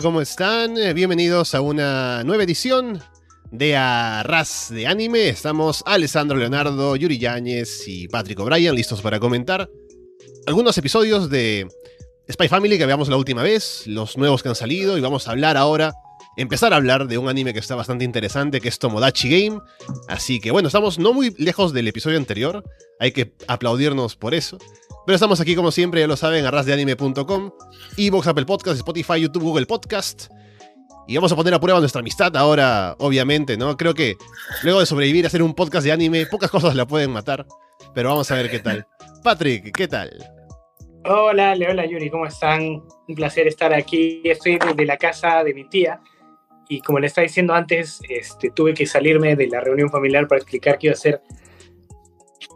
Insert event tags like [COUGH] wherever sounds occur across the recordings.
¿cómo están? Bienvenidos a una nueva edición de Arras de Anime. Estamos Alessandro Leonardo, Yuri Yáñez y Patrick O'Brien listos para comentar algunos episodios de Spy Family que veamos la última vez, los nuevos que han salido y vamos a hablar ahora, empezar a hablar de un anime que está bastante interesante que es Tomodachi Game. Así que bueno, estamos no muy lejos del episodio anterior, hay que aplaudirnos por eso. Pero estamos aquí como siempre, ya lo saben, arrasdeanime.com, Evox, Apple Podcast, Spotify, YouTube, Google Podcast. Y vamos a poner a prueba nuestra amistad ahora, obviamente, ¿no? Creo que luego de sobrevivir a hacer un podcast de anime, pocas cosas la pueden matar. Pero vamos a ver qué tal. [LAUGHS] Patrick, ¿qué tal? Hola, hola Yuri, ¿cómo están? Un placer estar aquí. Estoy desde la casa de mi tía y como le estaba diciendo antes, este, tuve que salirme de la reunión familiar para explicar qué iba a hacer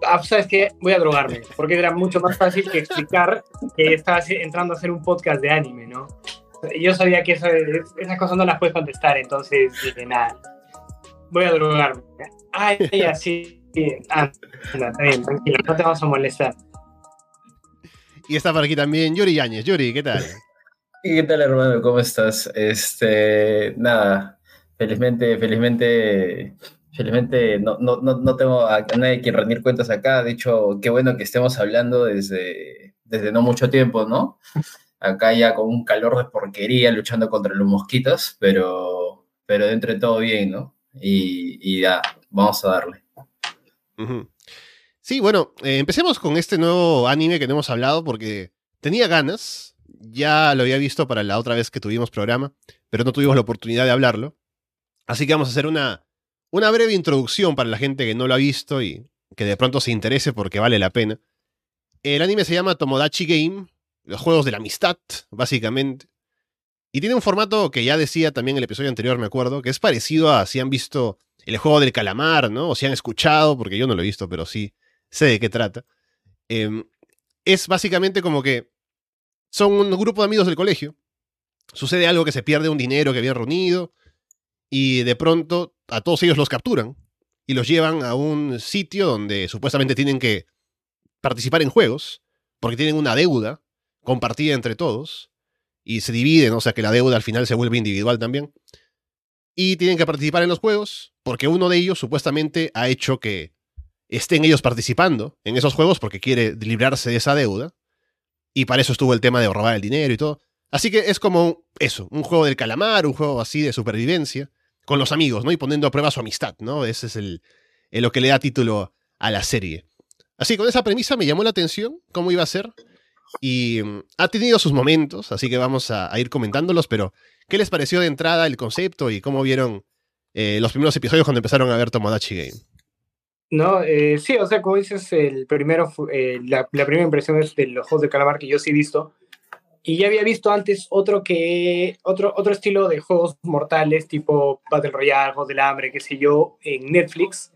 ah, ¿sabes qué? Voy a drogarme, porque era mucho más fácil que explicar que estaba entrando a hacer un podcast de anime, ¿no? Yo sabía que esas cosas no las puedes contestar, entonces dije, nada, voy a drogarme. Ay, así, ah, está bien, tranquilo, no te vamos a molestar. Y está por aquí también Yuri Yáñez. Yuri, ¿qué tal? ¿Qué tal, hermano? ¿Cómo estás? Este, nada, felizmente, felizmente Felizmente no, no, no, tengo a nadie quien rendir cuentas acá. De hecho, qué bueno que estemos hablando desde, desde no mucho tiempo, ¿no? Acá ya con un calor de porquería luchando contra los mosquitos, pero, pero dentro de todo bien, ¿no? Y, ya, vamos a darle. Sí, bueno, eh, empecemos con este nuevo anime que no hemos hablado porque tenía ganas. Ya lo había visto para la otra vez que tuvimos programa, pero no tuvimos la oportunidad de hablarlo. Así que vamos a hacer una una breve introducción para la gente que no lo ha visto y que de pronto se interese porque vale la pena. El anime se llama Tomodachi Game, los juegos de la amistad, básicamente. Y tiene un formato que ya decía también el episodio anterior, me acuerdo, que es parecido a si han visto el juego del calamar, ¿no? O si han escuchado, porque yo no lo he visto, pero sí sé de qué trata. Em, es básicamente como que son un grupo de amigos del colegio. Sucede algo que se pierde un dinero que habían reunido y de pronto a todos ellos los capturan y los llevan a un sitio donde supuestamente tienen que participar en juegos, porque tienen una deuda compartida entre todos, y se dividen, o sea que la deuda al final se vuelve individual también. Y tienen que participar en los juegos, porque uno de ellos supuestamente ha hecho que estén ellos participando en esos juegos porque quiere librarse de esa deuda. Y para eso estuvo el tema de robar el dinero y todo. Así que es como eso, un juego del calamar, un juego así de supervivencia con los amigos, ¿no? Y poniendo a prueba su amistad, ¿no? Ese es el, lo que le da título a la serie. Así, con esa premisa me llamó la atención cómo iba a ser. Y mm, ha tenido sus momentos, así que vamos a, ir comentándolos, pero ¿qué les pareció de entrada el concepto y cómo vieron eh, los primeros episodios cuando empezaron a ver Tomodachi Game? No, eh, sí, o sea, como dices, el primero, eh, la, primera impresión es de los de calamar que yo sí he visto. Y ya había visto antes otro que otro, otro estilo de juegos mortales, tipo Battle Royale, Juegos del Hambre, qué sé yo, en Netflix.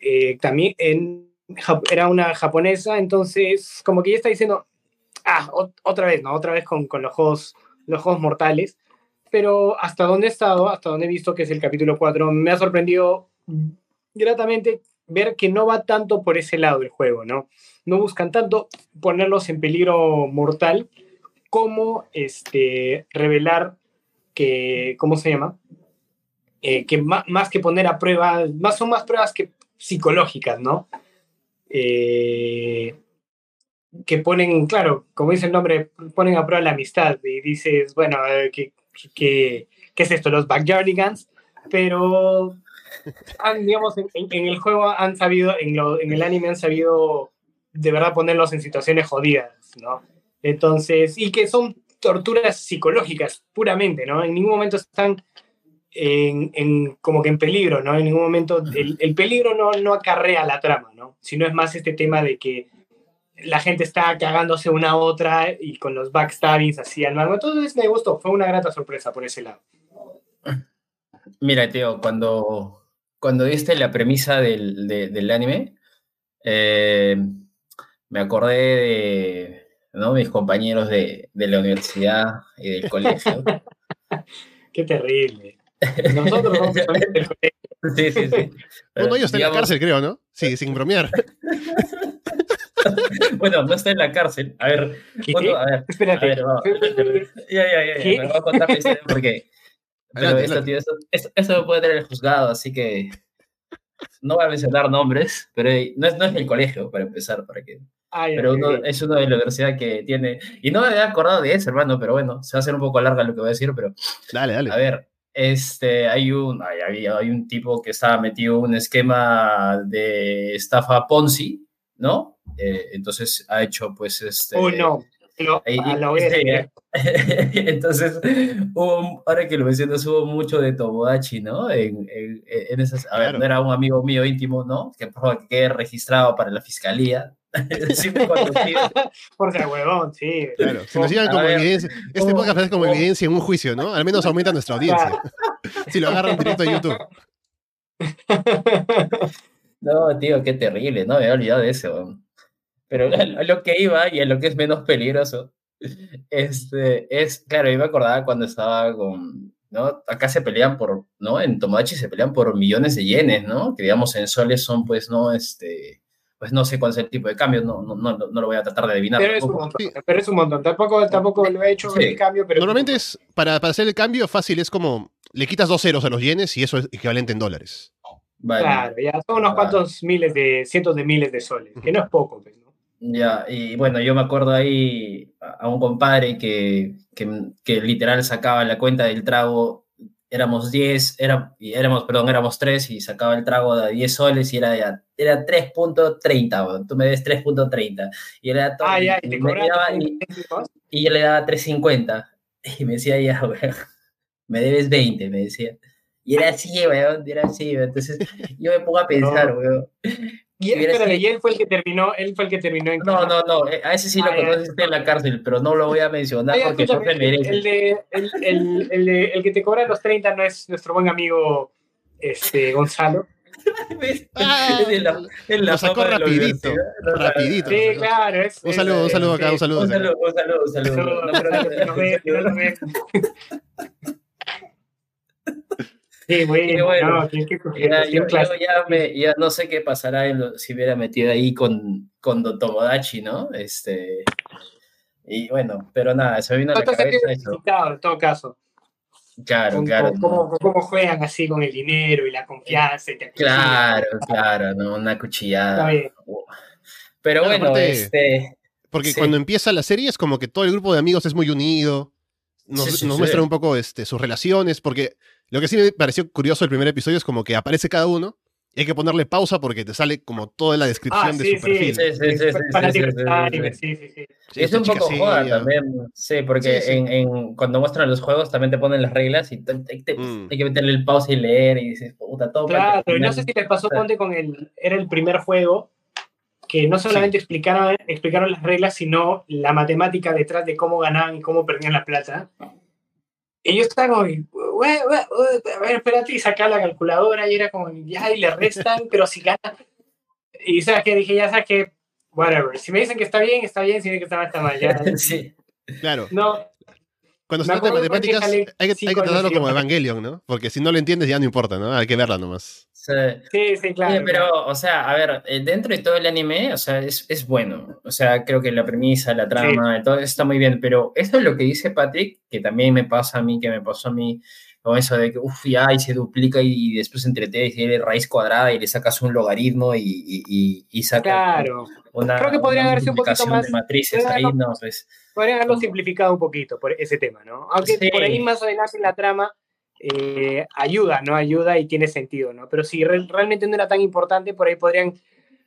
Eh, también en, era una japonesa, entonces como que ya está diciendo, ah, otra vez, ¿no? Otra vez con, con, los, juegos, los juegos mortales. Pero hasta donde he estado, hasta donde he visto que es el capítulo 4, me ha sorprendido gratamente ver que no va tanto por ese lado el juego, ¿no? No buscan tanto ponerlos en peligro mortal, cómo este, revelar que, ¿cómo se llama? Eh, que más, que poner a prueba, más son más pruebas que psicológicas, ¿no? Eh, que ponen, claro, como dice el nombre, ponen a prueba la amistad y dices, bueno, eh, ¿qué, qué, es esto? Los Backyardigans, pero digamos, en, el juego han sabido, en, en el anime han sabido de verdad ponerlos en situaciones jodidas, ¿no? Entonces, y que son torturas psicológicas puramente, ¿no? En ningún momento están en, como que en peligro, ¿no? En ningún momento el, peligro no, no acarrea la trama, ¿no? Sino es más este tema de que la gente está cagándose una a otra y con los backstabbings así al mango. Entonces me gustó, fue una grata sorpresa por ese lado. Mira, tío, cuando, cuando diste la premisa del, del anime, eh, me acordé de ¿no? Mis compañeros de, de la universidad y del colegio. [LAUGHS] Qué terrible. Nosotros somos del colegio. [LAUGHS] Sí, sí, sí. Uno de ellos está en la cárcel, creo, ¿no? Sí, [LAUGHS] sin bromear. bueno, no está en la cárcel. A ver, ¿Qué? bueno, a ver. Espérate. A ver, vamos. Ya, ya, ya, ¿Qué? ya. Me voy a contar porque. Pero Adelante, esto, adelante. tío, esto, esto, esto lo puede tener el juzgado, así que. No voy a mencionar nombres, pero no es, no es el colegio, para empezar, para que Ay, pero uno, es uno de la universidad que tiene, y no me había acordado de eso, hermano, pero bueno, se va a hacer un poco larga lo que voy a decir, pero Dale, dale. a ver, este, hay un, hay, hay un tipo que estaba metido en un esquema de estafa Ponzi, ¿no? Eh, entonces ha hecho, pues, este... Oh, no. Lo, ahí- a la [LAUGHS] este, [LAUGHS] entonces, hubo, ahora que lo mencionas, hubo mucho de Tomodachi, ¿no? En, en, en esas, a ver, Claro. no era un amigo mío íntimo, ¿no? Que por favor que quede registrado para la fiscalía. [LAUGHS] sí me conocía. [LAUGHS] Por ser huevón, sí. Claro, si nos llevan a como ver. evidencia, este Oh, podcast parece como oh. evidencia en un juicio, ¿no? Al menos aumenta nuestra audiencia. [LAUGHS] Si lo agarran directo de YouTube. No, tío, qué terrible, no me había olvidado de eso. Pero a lo que iba y a lo que es menos peligroso, este, es, claro, yo me acordaba cuando estaba con, ¿no? Acá se pelean por, ¿no? En Tomodachi se pelean por millones de yenes, ¿no? Que digamos en soles son, pues, no, este, pues no sé cuál es el tipo de cambio, no, no, no, no lo voy a tratar de adivinar. Pero es un montón. Sí. Pero es un montón. Tampoco, tampoco lo he hecho Sí. el cambio, pero. Normalmente es, para, para hacer el cambio fácil, es como, le quitas dos ceros a los yenes y eso es equivalente en dólares. Vale. Claro, ya son unos Ah. cuantos miles de, cientos de miles de soles, que no es poco, pues, ¿no? Ya, y bueno, yo me acuerdo ahí a un compadre que, que, que literal sacaba la cuenta del trago, éramos 10, era, éramos, perdón, éramos 3 y sacaba el trago de 10 soles y era, ya- era 3.30, weón, tú me des 3.30 y era todo, Ah, ya, y y te me cobraron daba- y, y yo le daba 3.50 [LAUGHS] y me decía ya, weón, me debes 20, me decía. Y era así, weón, era así, weón. Entonces yo me pongo a pensar, No. weón. Y, hubiera espérale, y él fue el que terminó, él fue el que terminó en No, no, no, eh, a ese sí lo Ah, ya. conoces en la cárcel, pero no lo voy a mencionar ya, porque escúchame, merece. el, de, el, el, el, el que te cobra los 30 no es nuestro buen amigo este, Gonzalo. [LAUGHS] Ah, Es en la, en la lo sacó rapidito. No, rapidito. Sí, claro. Es, Un saludo, un saludo acá, un saludo. Un saludo, un saludo, un saludo. No, pero- ve, no ve. Sí, bueno, no, que Ya, es yo, ya, me, ya no sé qué pasará en lo- si hubiera metido ahí con, con Don Tomodachi, ¿no? Este, y bueno, pero nada, se vino a la cabeza eso. en todo caso. Claro, Con- claro. con cómo, con cómo juegan así con el dinero y la confianza. Y te acuchillan. Claro, claro, ¿no? Una Está cuchillada. bien. Pero Claro, bueno, aparte- este. Porque Sí. cuando empieza la serie es como que todo el grupo de amigos es muy unido. Nos, Sí, sí, nos sí. muestran un poco este, sus relaciones. Porque lo que sí me pareció curioso del primer episodio es como que aparece cada uno. Y hay que ponerle pausa porque te sale como toda la descripción Ah, de sí, su perfil. Sí, sí, sí, sí, sí, sí, sí, de sí, anime, sí. sí, sí, sí. Sí, es un poco joda también, sí, porque Sí, sí. En, en- cuando muestran los juegos también te ponen las reglas y te- te- te- Mm. hay que meterle el pausa y leer y dices, puta, todo Claro, y no sé si les pasó, ponte con el. Era el primer juego que no solamente explicaron, explicaron las reglas, sino la matemática detrás de cómo ganaban y cómo perdían la plata. Y yo estaba como, "Ue, ue, ue, a ver, espérate, y sacar la calculadora y era como, ya, y le restan, [LAUGHS] pero si ganan. Y sabes que dije, ya sabes que, whatever. Si me dicen que está bien, está bien, si me dicen que está mal, está mal. Ya. [LAUGHS] sí, Claro. No, Cuando se trata de matemáticas, hay que, hay que tratarlo como. Evangelion, ¿no? Porque si no lo entiendes ya no importa, ¿no? Hay que verla nomás. Sí. sí, sí, claro. Pero, o sea, a ver, eh, dentro de todo el anime, o sea, es, es bueno. O sea, creo que la premisa, la trama, todo eso está muy bien. Pero esto es lo que dice Patrick, que también me pasa a mí, que me pasó a mí, con eso de que, uff, ya, y se duplica y, después entre y tiene raíz cuadrada y le sacas un logaritmo y, y, y, y sacas Claro. una, Creo que podría una haberse un poquito más- de matrices Claro. ahí, no, pues, Podrían haberlo simplificado un poquito por ese tema, ¿no? Aunque Sí. por ahí más adelante la trama eh, ayuda, ¿no? Ayuda y tiene sentido, ¿no? Pero si re- realmente no era tan importante, por ahí podrían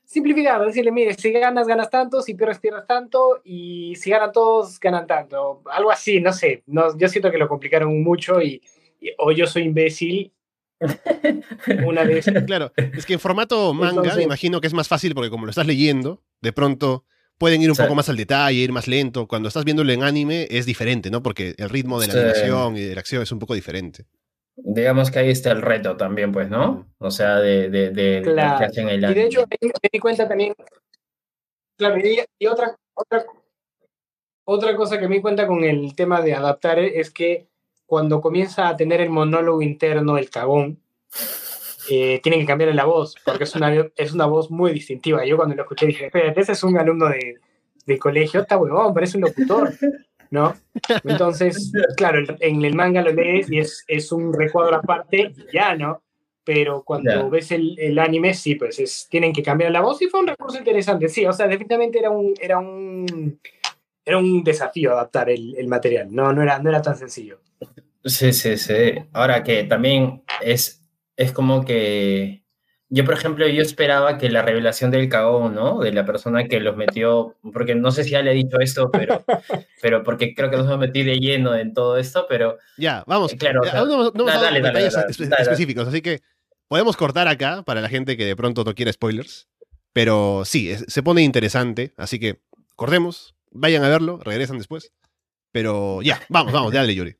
simplificar, decirle, mire, si ganas, ganas tanto, si pierdes, pierdes tanto, y si ganan todos, ganan tanto. Algo así, no sé. No, yo siento que lo complicaron mucho y, y- o yo soy imbécil. [LAUGHS] Una vez. Claro, es que en formato manga Entonces- me imagino que es más fácil porque como lo estás leyendo, de pronto pueden ir un Sí. poco más al detalle, ir más lento. Cuando estás viéndolo en anime es diferente, ¿no? Porque el ritmo de la Sí. animación y de la acción es un poco diferente. digamos que ahí está el reto también, pues, ¿no? O sea, de, de, de lo Claro. que hacen el Y de hecho, me me di cuenta también. Claro, y, y otra, otra, otra cosa que me di cuenta con el tema de adaptar es que cuando comienza a tener el monólogo interno, el cagón, eh, tienen que cambiarle la voz, porque es una, es una voz muy distintiva. Yo cuando lo escuché dije, espérate, ese es un alumno de, de colegio, está huevón, parece un locutor, ¿no? Entonces, claro, en el manga lo lees y es, es un recuadro aparte, ya, ¿no? Pero cuando Ya. ves el, el anime, sí, pues es, tienen que cambiar la voz y fue un recurso interesante, sí, o sea, definitivamente era un, era un, era un desafío adaptar el, el material, no, no, era, no era tan sencillo. Sí, sí, sí. Ahora que también es, es como que yo, por ejemplo, yo esperaba que la revelación del cagón, ¿no? De la persona que los metió, porque no sé si ya le he dicho esto, pero, [LAUGHS] pero porque creo que nos hemos metido de lleno en todo esto, pero Ya, vamos. Claro, o sea, no, no dale, dale, específicos, así que podemos cortar acá para la gente que de pronto no quiere spoilers. Pero sí, es- se pone interesante, así que cortemos, vayan a verlo, regresan después. Pero ya, vamos, vamos, dale, Yuri.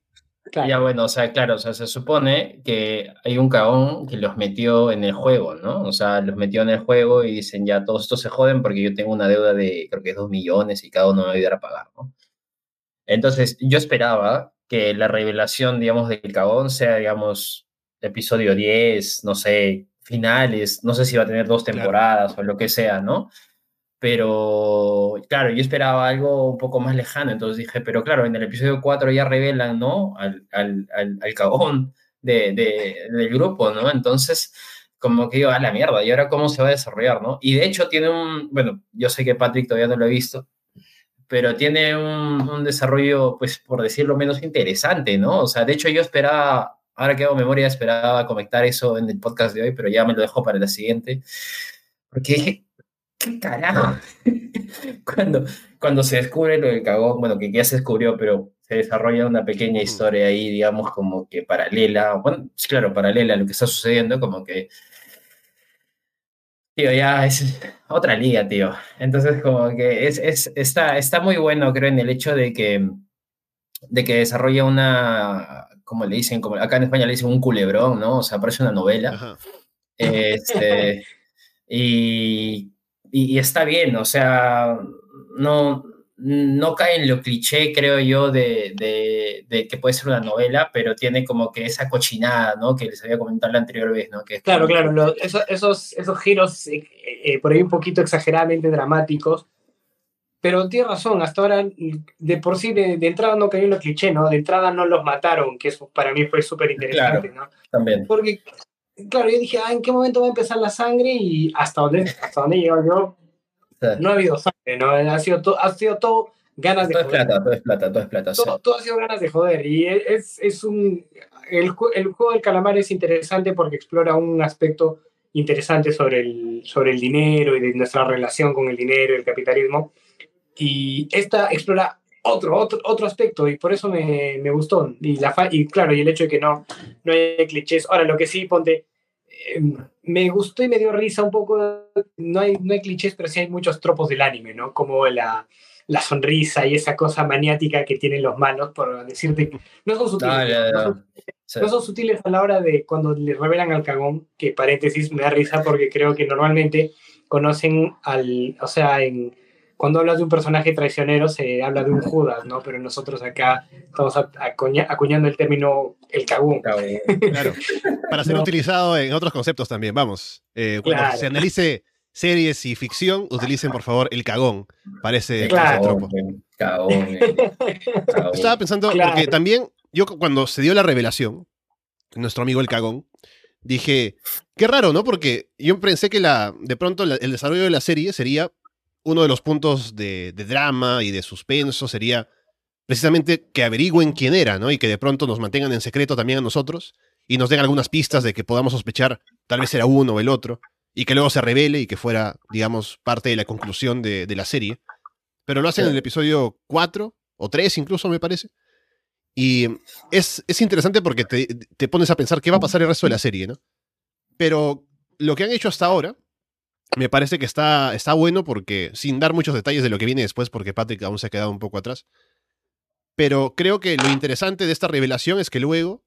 Claro. ya bueno, o sea, claro, o sea, se supone que hay un cagón que los metió en el juego, ¿no? O sea, los metió en el juego y dicen, ya, todos estos se joden porque yo tengo una deuda de, creo que es dos millones y cada uno me va a ayudar a pagar, ¿no? Entonces, yo esperaba que la revelación, digamos, del cagón sea, digamos, episodio 10, no sé, finales, no sé si va a tener dos Claro. temporadas o lo que sea, ¿no? Pero, claro, yo esperaba algo un poco más lejano, entonces dije, pero claro, en el episodio 4 ya revelan, ¿no? Al, al, al, al cagón de, de- del grupo, ¿no? Entonces, como que digo, a la mierda, ¿y ahora cómo se va a desarrollar, no? Y de hecho tiene un, bueno, yo sé que Patrick todavía no lo ha visto, pero tiene un, un desarrollo, pues, por decirlo menos interesante, ¿no? O sea, de hecho yo esperaba, ahora que hago memoria, esperaba comentar eso en el podcast de hoy, pero ya me lo dejo para la siguiente, porque dije, ¿qué carajo? [LAUGHS] cuando, cuando se descubre lo del cagón, bueno, que ya se descubrió, pero se desarrolla una pequeña historia ahí, digamos, como que paralela, bueno, claro, paralela a lo que está sucediendo, como que, tío, ya es otra liga, tío. Entonces, como que es, es, está, está muy bueno, creo, en el hecho de que, de que desarrolla una, como le dicen, como acá en España le dicen un culebrón, ¿no? O sea, parece una novela. Ajá. Este, [LAUGHS] y, y, y está bien, o sea, no, no cae en lo cliché, creo yo, de, de, de que puede ser una novela, pero tiene como que esa cochinada, ¿no? Que les había comentado la anterior vez, ¿no? Que Claro, claro, lo- eso- esos, esos giros eh, eh, por ahí un poquito exageradamente dramáticos, pero tiene razón, hasta ahora de por sí de, de entrada no cayó en lo cliché, ¿no? De entrada no los mataron, que eso para mí fue súper interesante, ¿no? También. Porque, claro, yo dije, ah, ¿en qué momento va a empezar la sangre? Y hasta donde, hasta donde llego yo, sea, no ha habido sangre, ¿no? Ha sido, to- ha sido todo ganas de todo es joder. plata, todo es plata, todo es plata. o sea, todo, todo ha sido ganas de joder. Y es, es un. El, el juego del calamar es interesante porque explora un aspecto interesante sobre el, sobre el dinero y de nuestra relación con el dinero y el capitalismo. Y esta explora otro, otro, otro aspecto y por eso me, me gustó. Y, la fa- y claro, y el hecho de que no, no hay clichés. Ahora, lo que sí, ponte. eh, me gustó y me dio risa un poco. No hay, no hay clichés, pero sí hay muchos tropos del anime, ¿no? Como la, la sonrisa y esa cosa maniática que tienen los malos, por decirte que no son sutiles. son- no son sutiles a la hora de cuando le revelan al cagón, que paréntesis me da risa porque creo que normalmente conocen al, o sea, en, cuando hablas de un personaje traicionero se habla de un Judas, ¿no? Pero nosotros acá estamos acuña- acuñando el término el cagón. cabrón. Claro. Para ser No. utilizado en otros conceptos también, vamos. Eh, cuando Claro. se analice series y ficción, utilicen por favor el cagón para ese, Claro. tropo. Cagón, cagón, eh, cagón. Estaba pensando, Claro. porque también yo cu- cuando se dio la revelación, nuestro amigo el cagón, dije, qué raro, ¿no? Porque yo pensé que la, de pronto la- el desarrollo de la serie sería uno de los puntos de, de drama y de suspenso, sería precisamente que averigüen quién era, ¿no? Y que de pronto nos mantengan en secreto también a nosotros y nos den algunas pistas de que podamos sospechar tal vez era uno o el otro y que luego se revele y que fuera, digamos, parte de la conclusión de, de la serie. Pero lo hacen en el episodio 4 o 3 incluso, me parece. Y es, es interesante porque te, te pones a pensar qué va a pasar el resto de la serie, ¿no? Pero lo que han hecho hasta ahora me parece que está, está bueno porque, sin dar muchos detalles de lo que viene después, porque Patrick aún se ha quedado un poco atrás, pero creo que lo interesante de esta revelación es que luego,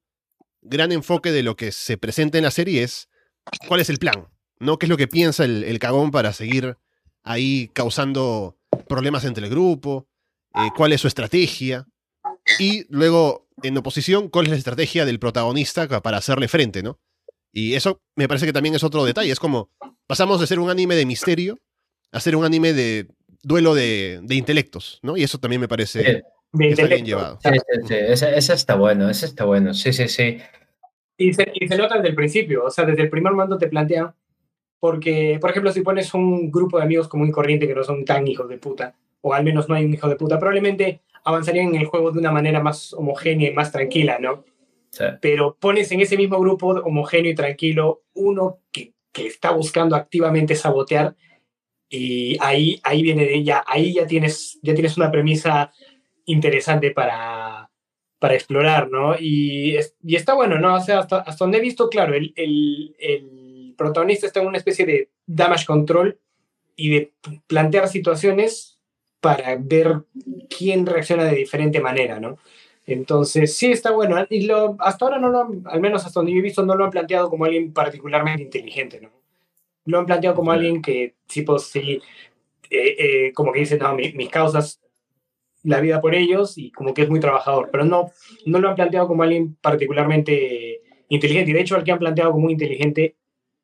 gran enfoque de lo que se presenta en la serie es cuál es el plan, ¿no? ¿Qué es lo que piensa el, cagón para seguir ahí causando problemas entre el grupo? Eh, ¿Cuál es su estrategia? Y luego, en oposición, ¿cuál es la estrategia del protagonista para hacerle frente, ¿no? Y eso me parece que también es otro detalle. Es como, pasamos de ser un anime de misterio a ser un anime de duelo de, de intelectos, ¿no? Y eso también me parece Sí, que está bien llevado. sí, sí, sí, Ese, ese está bueno, ese está bueno. Sí, sí, sí. Y se, y se nota desde el principio, o sea, desde el primer momento te plantean, porque, por ejemplo, si pones un grupo de amigos común y corriente que no son tan hijos de puta, o al menos no hay un hijo de puta, probablemente avanzarían en el juego de una manera más homogénea y más tranquila, ¿no? Pero pones en ese mismo grupo homogéneo y tranquilo uno que, que está buscando activamente sabotear y ahí, ahí viene de ella, ahí ya tienes, ya tienes una premisa interesante para, para explorar, ¿no? Y, es- y está bueno, ¿no? O sea, hasta, hasta donde he visto, claro, el, el, el protagonista está en una especie de damage control y de plantear situaciones para ver quién reacciona de diferente manera, ¿no? Entonces, sí está bueno. Y lo, hasta ahora no lo han, al menos hasta donde yo he visto, no lo han planteado como alguien particularmente inteligente, ¿no? Lo han planteado como alguien que, tipo, sí, eh, eh, como que dice, no, mi- mis causas, la vida por ellos, y como que es muy trabajador, pero no, no lo han planteado como alguien particularmente inteligente. Y de hecho, al que han planteado como un inteligente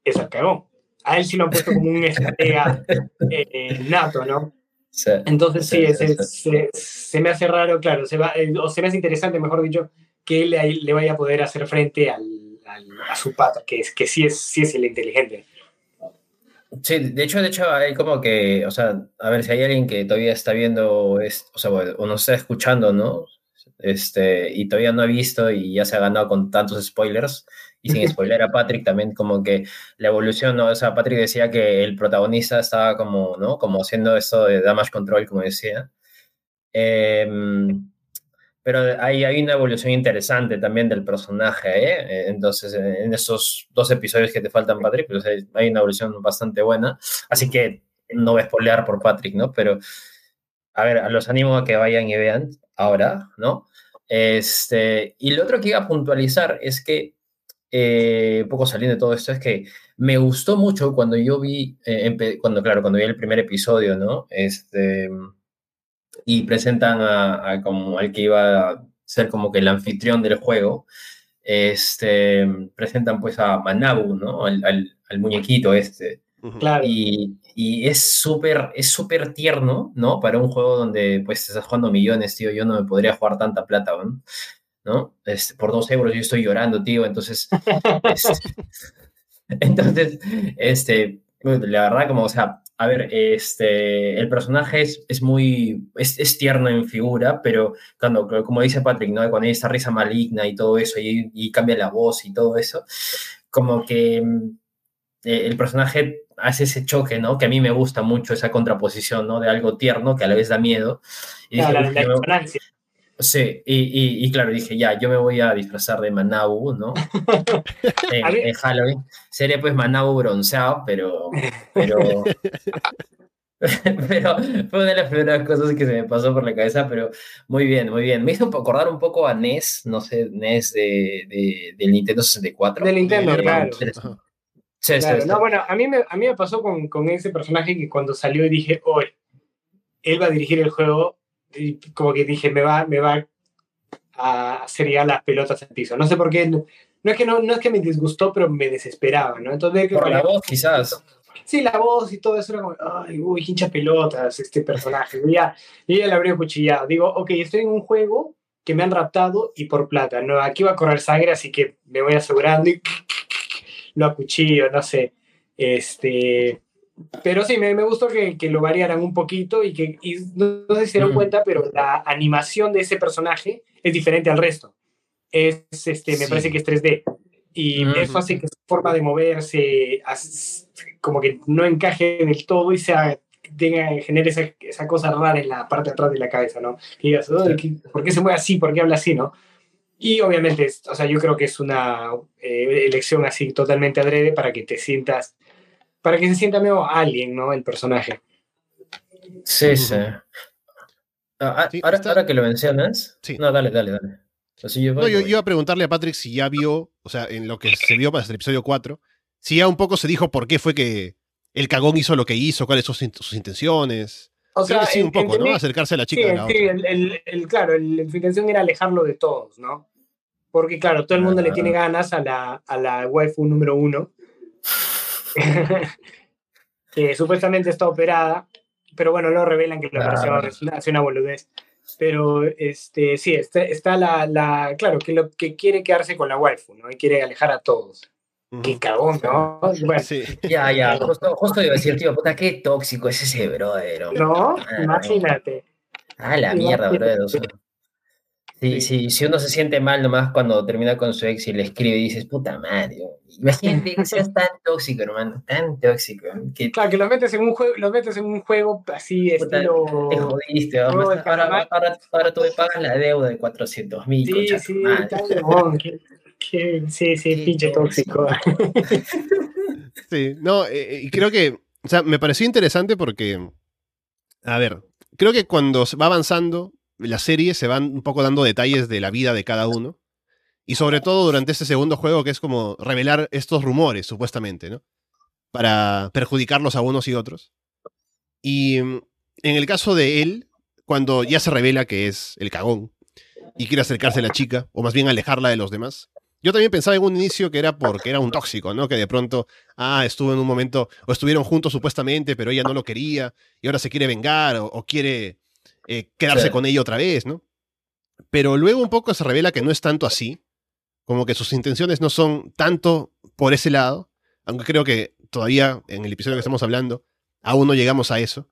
es al cagón. A él sí lo han puesto como un estratega [LAUGHS] eh, nato, ¿no? Sí. Entonces sí, se, se- se me hace raro, claro, se va, eh, o se me hace interesante, mejor dicho, que él le, le vaya a poder hacer frente al, al- a su pata, que, es, que sí, es, sí es el inteligente. Sí, de hecho, de hecho, hay como que, o sea, a ver si hay alguien que todavía está viendo, esto, o sea, bueno, o nos está escuchando, ¿no? Este, y todavía no ha visto y ya se ha ganado con tantos spoilers, y sin spoiler a Patrick también como que la evolución, ¿no? O sea, Patrick decía que el protagonista estaba como, ¿no? Como haciendo esto de damage control, como decía. Em, pero hay, hay una evolución interesante también del personaje, ¿eh? Eh, Entonces, eh, en esos dos episodios que te faltan, Patrick, pues hay una evolución bastante buena. Así que no voy a spoilear por Patrick, ¿no? Pero, a ver, los animo a que vayan y vean ahora, ¿no? Este, y lo otro que iba a puntualizar es que, eh, un poco saliendo de todo esto, es que me gustó mucho cuando yo vi, eh, cuando, claro, cuando vi el primer episodio, ¿no? Este, y presentan a, a como al que iba a ser como que el anfitrión del juego, este, presentan pues a Manabu, ¿no? Al, al, al muñequito este. Claro. Y, y es súper es súper tierno, ¿no? Para un juego donde pues estás jugando millones, tío, yo no me podría jugar tanta plata, ¿no? ¿No? Este, por dos euros yo estoy llorando, tío, entonces... este, [LAUGHS] entonces, este, la verdad, como, o sea, a ver, este, el personaje es, es muy, es, es, tierno en figura, pero cuando, como dice Patrick, ¿no? Cuando hay esta risa maligna y todo eso, y, y cambia la voz y todo eso, como que eh, el personaje hace ese choque, ¿no? Que a mí me gusta mucho esa contraposición, ¿no? De algo tierno que a la vez da miedo. Y dije, la, la me... Sí, y, y, y, claro, dije, ya, yo me voy a disfrazar de Manabu, ¿no? [LAUGHS] en, en, Halloween. Seré pues Manabu bronceado, pero... pero [LAUGHS] pero fue una de las primeras cosas que se me pasó por la cabeza, pero muy bien, muy bien. Me hizo acordar un poco a NES, no sé, NES de, de, del Nintendo 64. Del Nintendo, claro. Sí, claro. Sí, no, bueno, a mí me, a mí me pasó con, con ese personaje que cuando salió dije, hoy, él va a dirigir el juego, y como que dije, me va, me va a hacer ya las pelotas al piso. No sé por qué, no, no es que no, no es que me disgustó, pero me desesperaba, ¿no? Entonces, por la voz, quizás. Sí, la voz y todo eso era como, ay, uy, hincha pelotas este personaje. Yo ya, yo ya le habría cuchillado. Digo, ok, estoy en un juego que me han raptado y por plata, ¿no? Aquí va a correr sangre, así que me voy asegurando y [LAUGHS] lo acuchillo, no sé. Este, pero sí, me, me gustó que, que, lo variaran un poquito y que, y no, no, se dieron cuenta, pero la animación de ese personaje es diferente al resto. Es, este, me sí. parece que es 3D. Y eso hace que su forma de moverse como que no encaje del todo y sea, tenga, genere esa, esa cosa rara en la parte de atrás de la cabeza, ¿no? Que digas, oh, ¿por qué se mueve así? ¿Por qué habla así, no? Y obviamente, o sea, yo creo que es una eh, elección así totalmente adrede para que te sientas, para que se sienta medio alien, ¿no? El personaje. Sí, sí. Ah, sí ahora, está... ahora, que lo mencionas. Sí. No, dale, dale, dale. Así yo, no, yo, yo, iba a preguntarle a Patrick si ya vio, o sea, en lo que se vio para el episodio 4, si ya un poco se dijo por qué fue que el cagón hizo lo que hizo, cuáles son sus intenciones. O sea, Creo que sí, un poco, entendí, ¿no? Acercarse a la chica. Sí, la sí otra. El, el, el, claro, el, su intención era alejarlo de todos, ¿no? porque claro, todo el mundo le tiene ganas a la, a la waifu número uno, [LAUGHS] que supuestamente está operada, pero bueno, luego revelan que la operación hace una boludez. Pero este, sí, está, está la, la, claro, que, lo, que quiere quedarse con la waifu, ¿no? Y quiere alejar a todos. Qué cagón, ¿no? Bueno. Sí. Ya, ya, justo, justo iba a decir, tío, puta, qué tóxico es ese brother. No, imagínate. Ah, la mierda, brother. O sea, sí, sí, si uno se siente mal nomás cuando termina con su ex y le escribe y dices, puta madre, [LAUGHS] imagínate que seas tan tóxico, hermano, tan tóxico. Que... Claro, que los metes en un juego, los metes en un juego así, Puta, estilo... Te jodiste, ahora, ahora, ahora, ahora tú me pagas la deuda de 400 mil. Sí, sí, está qué, qué, sí, sí, pinche tóxico. [LAUGHS] Sí, no, eh, y creo que, o sea, me pareció interesante porque, a ver, creo que cuando va avanzando la serie se van un poco dando detalles de la vida de cada uno. Y sobre todo durante este segundo juego que es como revelar estos rumores, supuestamente, ¿no? Para perjudicarlos a unos y otros. Y mm, en el caso de él, cuando ya se revela que es el cagón y quiere acercarse a la chica, o más bien alejarla de los demás, yo también pensaba en un inicio que era porque era un tóxico, ¿no? Que de pronto, ah, estuvo en un momento, o estuvieron juntos supuestamente, pero ella no lo quería, y ahora se quiere vengar, o, o quiere eh, quedarse Sí. con ella otra vez, ¿no? Pero luego un poco se revela que no es tanto así, como que sus intenciones no son tanto por ese lado, aunque creo que todavía en el episodio que estamos hablando, aún no llegamos a eso,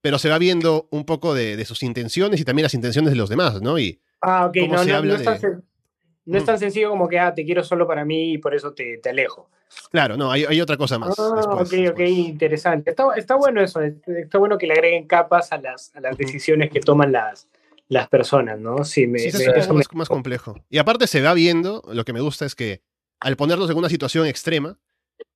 pero se va viendo un poco de, de sus intenciones y también las intenciones de los demás, ¿no? Y Ah, ok, ¿Cómo no, se no, habla no, no es Mm. tan sencillo como que, ah, te quiero solo para mí y por eso te, te alejo. claro, no, hay, hay otra cosa más. Ah, después, ok, ok, interesante. Está, está bueno eso, está bueno que le agreguen capas a las, a las decisiones que toman las, las personas, ¿no? Sí, me, Sí, me- me- más, más complejo. Y aparte se va viendo, lo que me gusta es que al ponerlos en una situación extrema,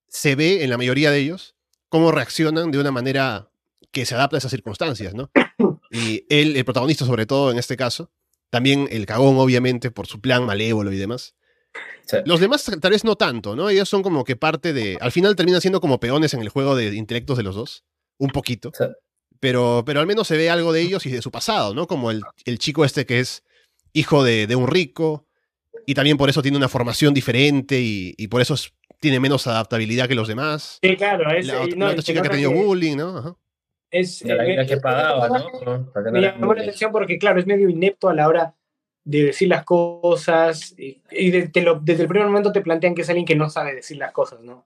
se ve en la mayoría de ellos cómo reaccionan de una manera que se adapta a esas circunstancias, ¿no? [COUGHS] Y él, el protagonista sobre todo en este caso, también el cagón obviamente por su plan malévolo y demás. Sí. Los demás tal vez no tanto, ¿no? Ellos son como que parte de... Al final terminan siendo como peones en el juego de intelectos de los dos, un poquito. Sí. Pero, pero al menos se ve algo de ellos y de su pasado, ¿no? Como el, el chico este que es hijo de, de un rico y también por eso tiene una formación diferente y, y por eso es- tiene menos adaptabilidad que los demás. Sí, claro, es, La, otra, no, la otra chica que ha tenido bullying, ¿no? Ajá. Es, La, eh, que pagaba, ¿no? No Me la- llamó la atención porque, claro, es medio inepto a la hora de decir las cosas y, y de- te lo- desde el primer momento te plantean que es alguien que no sabe decir las cosas, ¿no?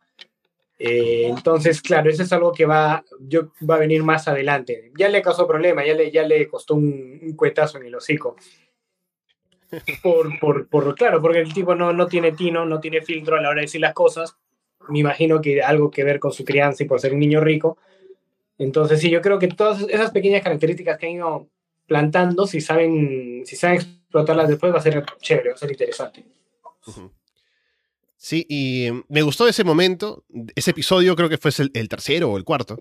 Eh, entonces, claro, eso es algo que va, yo, va a venir más adelante. Ya le causó problema, ya le, ya le costó un, un cuetazo en el hocico. Por, por, por, claro, porque el tipo no, no tiene tino, no tiene filtro a la hora de decir las cosas. Me imagino que algo que ver con su crianza y por ser un niño rico. Entonces, sí, yo creo que todas esas pequeñas características que han ido plantando, si saben, si saben explotarlas después, va a ser chévere, va a ser interesante. Sí, y mm, me gustó ese momento, ese episodio creo que fue el, el tercero o el cuarto,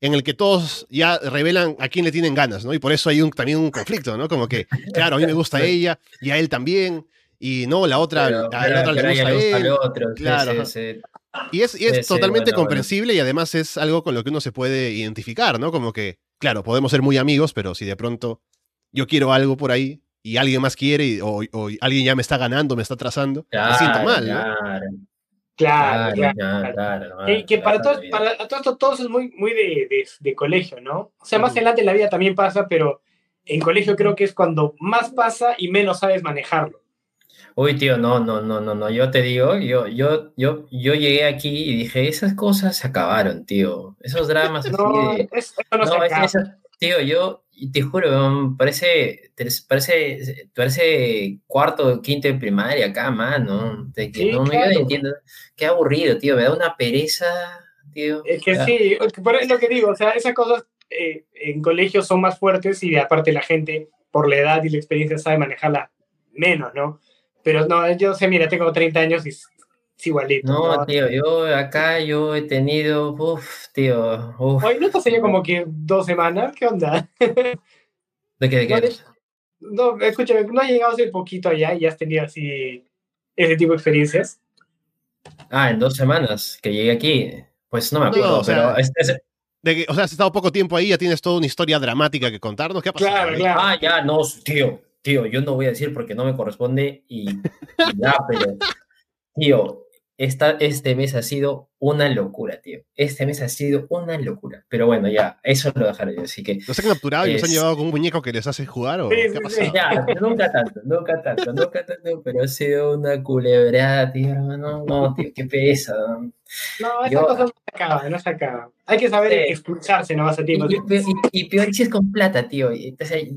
en el que todos ya revelan a quién le tienen ganas, ¿no? Y por eso hay un, también un conflicto, ¿no? Como que, claro, a mí me gusta [LAUGHS] Sí. ella y a él también, y no, la otra, Pero- a la pero- otra le pero a ella gusta a él. otro. sí, Claro, sí, ajá. sí. Y es, y es Sí, totalmente bueno, bueno. comprensible y además es algo con lo que uno se puede identificar, ¿no? Como que, claro, podemos ser muy amigos, pero si de pronto yo quiero algo por ahí y alguien más quiere y- o, o alguien ya me está ganando, me está trazando, me siento Claro, mal, ¿no? claro, Claro, claro, claro. claro, claro, Eh, que para, claro, todos, para todo esto, todo eso es muy, muy de, de, de colegio, ¿no? O sea, más adelante en la vida también pasa, pero en colegio creo que es cuando más pasa y menos sabes manejarlo. Uy, tío, no, no, no, no, no, yo te digo, yo, yo, yo, yo llegué aquí y dije, esas cosas se acabaron, tío. Esos dramas así No, de... es- eso no, se No, es- acaba. esa- tío, yo te juro, parece, parece, parece cuarto o quinto de primaria acá, mano. De que Sí, no, claro. no entiendo. Qué aburrido, tío, me da una pereza, tío. Es que Ya. sí, por es lo que digo, o sea, esas cosas eh, en colegios son más fuertes y aparte la gente, por la edad y la experiencia, sabe manejarla menos, ¿no? Pero no, yo sé, mira, tengo 30 años y es, igualito. No, ¿no? tío, yo acá yo he tenido, uff, tío, uff. Oye, ¿no te ya como que dos semanas? ¿Qué onda? [LAUGHS] ¿De qué, de No, qué? de- no, escúchame, ¿no has llegado hace poquito allá y has tenido así ese tipo de experiencias? Ah, en dos semanas que llegué aquí. Pues no me No, acuerdo, o sea, pero... es- es- De que, o sea, has estado poco tiempo ahí, ya tienes toda una historia dramática que contarnos. ¿Qué ha pasado? Claro, claro. Ah, ya, no, tío, tío, yo no voy a decir porque no me corresponde y, y ya, pero, tío, esta, este mes ha sido una locura, tío. Este mes ha sido una locura. Pero bueno, ya, eso lo dejaré yo. Así que. ¿Los han capturado y los han llevado con un muñeco que les hace jugar? ¿o Sí, qué sí, ha sí. pasado? Ya, nunca tanto, nunca tanto, nunca tanto, pero ha sido una culebrada, tío, hermano. No, tío, qué pesa. ¿no? No, esa Yo- cosa no se acaba, no se acaba. Hay que saber Sí. expulsarse nomás a Y, tiempo. y peor- y- y peor si es con plata, tío. Entonces,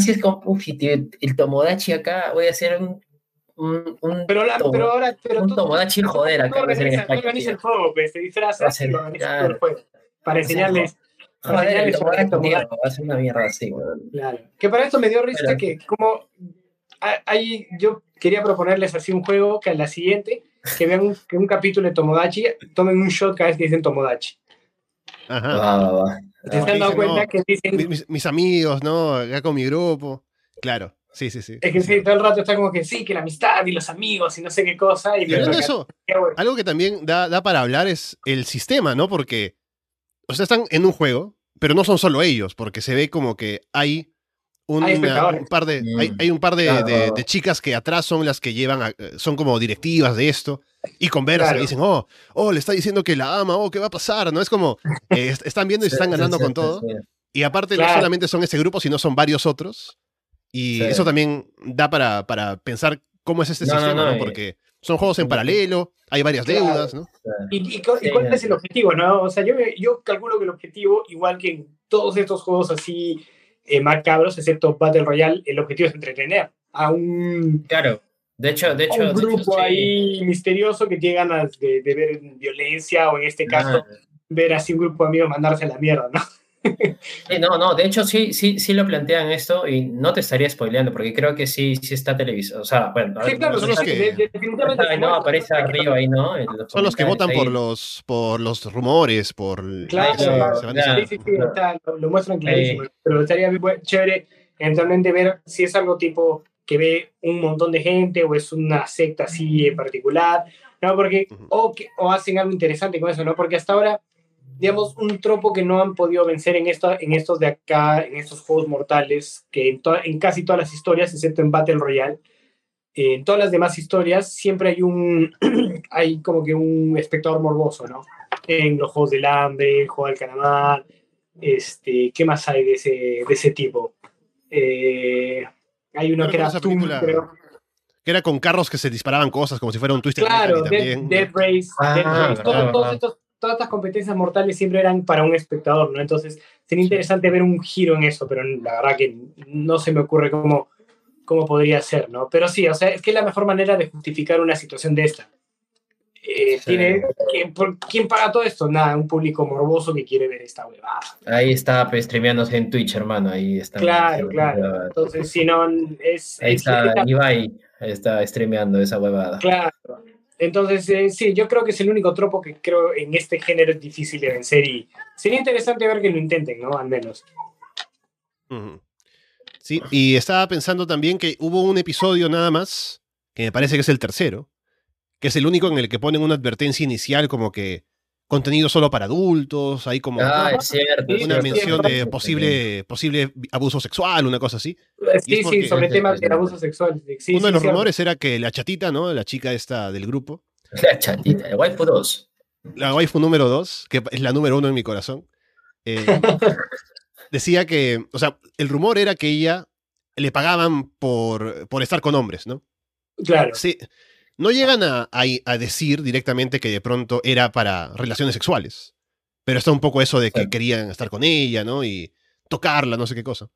si es tío, el Tomodachi acá, voy a hacer un. un, un Pero, la, tomo- pero ahora, pero un tú- Tomodachi tú- joder acá, el juego, pues, te disfrazas y claro. Para enseñarles. para Joder, el enseñarles sobre Tomodachi, esto, tío, Tomodachi. va a ser una mierda así, weón. Claro. Que para esto me dio risa Pero- que como ahí yo quería proponerles así un juego que a la siguiente que vean un, que un capítulo de Tomodachi tomen un shot cada vez que dicen Tomodachi. Ajá. Va, va, va. ¿Se Va. han dado cuenta no, que dicen Mi- Mis, mis amigos, ¿no? Acá con mi grupo. Claro, sí, sí, sí. es que sí, todo el rato está como que sí, que la amistad y los amigos y no sé qué cosa y Y hablando de pero- eso, [LAUGHS] algo que también da, da para hablar es el sistema, ¿no? Porque, o sea, están en un juego, pero no son solo ellos, porque se ve como que hay un, Hay una- un par de, Mm. hay, hay un par de, Claro. de- de chicas que atrás son las que llevan, a- eh, son como directivas de esto, y conversan Claro. y dicen, oh, oh, le está diciendo que la ama, oh, ¿qué va a pasar? ¿No? Es como, eh, est- están viendo y [LAUGHS] se están ganando sí, con sí, todo. sí. Y aparte, no Claro. solamente son ese grupo, sino son varios otros. Y Sí. eso también da para, para pensar cómo es este No, no, sistema, no, ¿no? Porque son juegos en paralelo, hay varias Claro. deudas, ¿no? ¿Y, y cu- y Sí, cuál es el objetivo? ¿no? O sea, yo, yo calculo que el objetivo, igual que en todos estos juegos así eh, macabros, excepto Battle Royale, el objetivo es entretener a un, Claro. De hecho, de hecho. un hecho, grupo sí. ahí misterioso que tiene ganas de, de ver violencia o en este caso Ah, ver así un grupo de amigos mandarse a la mierda, ¿no? [LAUGHS] sí, no, no, de hecho sí, sí, sí lo plantean esto y no te estaría spoileando porque creo que sí, sí está televisado. O sea, bueno, Sí, claro, son los que- votan por los, por los rumores, por... Claro, se- claro, se van claro. Sí, sí, sí, está, lo, lo muestran clarísimo. Eh. Pero estaría muy chévere eventualmente ver si es algo tipo que ve un montón de gente o es una secta así en particular, ¿no? Porque, o, que, o hacen algo interesante con eso, ¿no? Porque hasta ahora, digamos, un tropo que no han podido vencer en, esto, en estos de acá, en estos juegos mortales, que en, to- en casi todas las historias, excepto en Battle Royale, eh, en todas las demás historias siempre hay un, [CLEARS THROAT] hay como que un espectador morboso, ¿no? En los Juegos del Hambre, el Juego del Calamar, este, ¿qué más hay de ese, de ese tipo? Eh, hay uno que era creo. Que era con carros que se disparaban cosas, como si fuera un Twister Claro, Dead, Race. Ah, Dead Race. Todos estos- todas estas competencias mortales siempre eran para un espectador, ¿no? Entonces, sería interesante ver un giro en eso, pero la verdad que no se me ocurre cómo, cómo podría ser, ¿no? Pero sí, o sea, es que es la mejor manera de justificar una situación de esta. Eh, Sí. tiene, ¿quién, por- ¿Quién paga todo esto? Nada, un público morboso que quiere ver esta huevada. Ahí está pues, streameándose en Twitch, hermano. Ahí está. Claro, claro. Entonces, si no, es... Ahí es- está es- Ibai, está streameando esa huevada. Claro. Entonces, eh, sí, yo creo que es el único tropo que creo en este género es difícil de vencer y sería interesante ver que lo intenten, ¿no? Al menos. Sí, y estaba pensando también que hubo un episodio nada más, que me parece que es el tercero, que es el único en el que ponen una advertencia inicial como que contenido solo para adultos, hay como Ah, es cierto. Sí, es una cierto. mención de Sí, posible, posible abuso sexual, una cosa así. Sí, porque- sí, sobre Sí, temas sí, de sí. abuso sexual. Sí, Uno de sí, los rumores era que la chatita, ¿no? La chica esta del grupo, [LAUGHS] La chatita, el waifu 2. la waifu número dos, que es la número uno en mi corazón, eh, [LAUGHS] decía que, o sea, el rumor era que ella le pagaban por, por estar con hombres, ¿no? Claro. Sí, no llegan a, a- a decir directamente que de pronto era para relaciones sexuales, pero está un poco eso de que Sí. querían estar con ella, ¿no? Y tocarla, no sé qué cosa.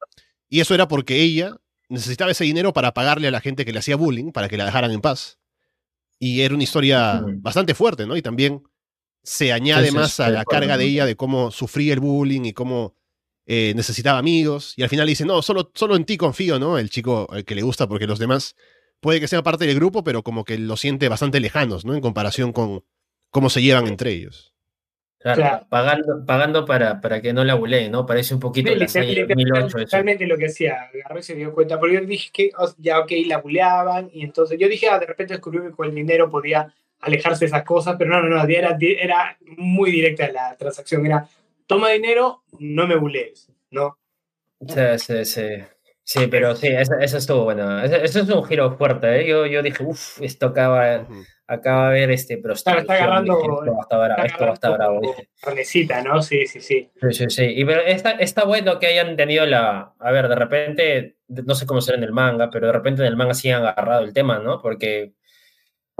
Y eso era porque ella necesitaba ese dinero para pagarle a la gente que le hacía bullying, para que la dejaran en paz. Y era una historia bastante fuerte, ¿no? Y también se añade Sí, más a la carga de ella de cómo sufría el bullying y cómo eh, necesitaba amigos. Y al final dice, no, solo, solo en ti confío, ¿no? El chico al que le gusta, porque los demás puede que sean parte del grupo, pero como que lo siente bastante lejanos, ¿no? En comparación con cómo se llevan entre ellos. Claro, Claro. Pagando, pagando para, para que no la buleen, ¿no? Parece un poquito Sí, la literal- serie literal- 2008. eso. Realmente lo que hacía, y se dio cuenta, porque yo dije que ya, ok, la buleaban, y entonces yo dije, ah, de repente descubrió que con el dinero podía alejarse de esas cosas, pero no, no, no, era, era muy directa la transacción, era, toma dinero, no me bulees, ¿no? Sí, sí, sí. Sí, pero sí, eso, eso estuvo bueno. Eso, eso es un giro fuerte, ¿eh? Yo, yo dije, uff, esto acaba, acaba de ver este, pero Está, está agarrando. Esto va a estar bravo, esto va a estar bravo. [LAUGHS] ¿no? Sí, sí, sí. Sí, sí, sí. Y pero está, está bueno que hayan tenido la. A ver, de repente, no sé cómo será en el manga, pero de repente en el manga sí han agarrado el tema, ¿no? Porque,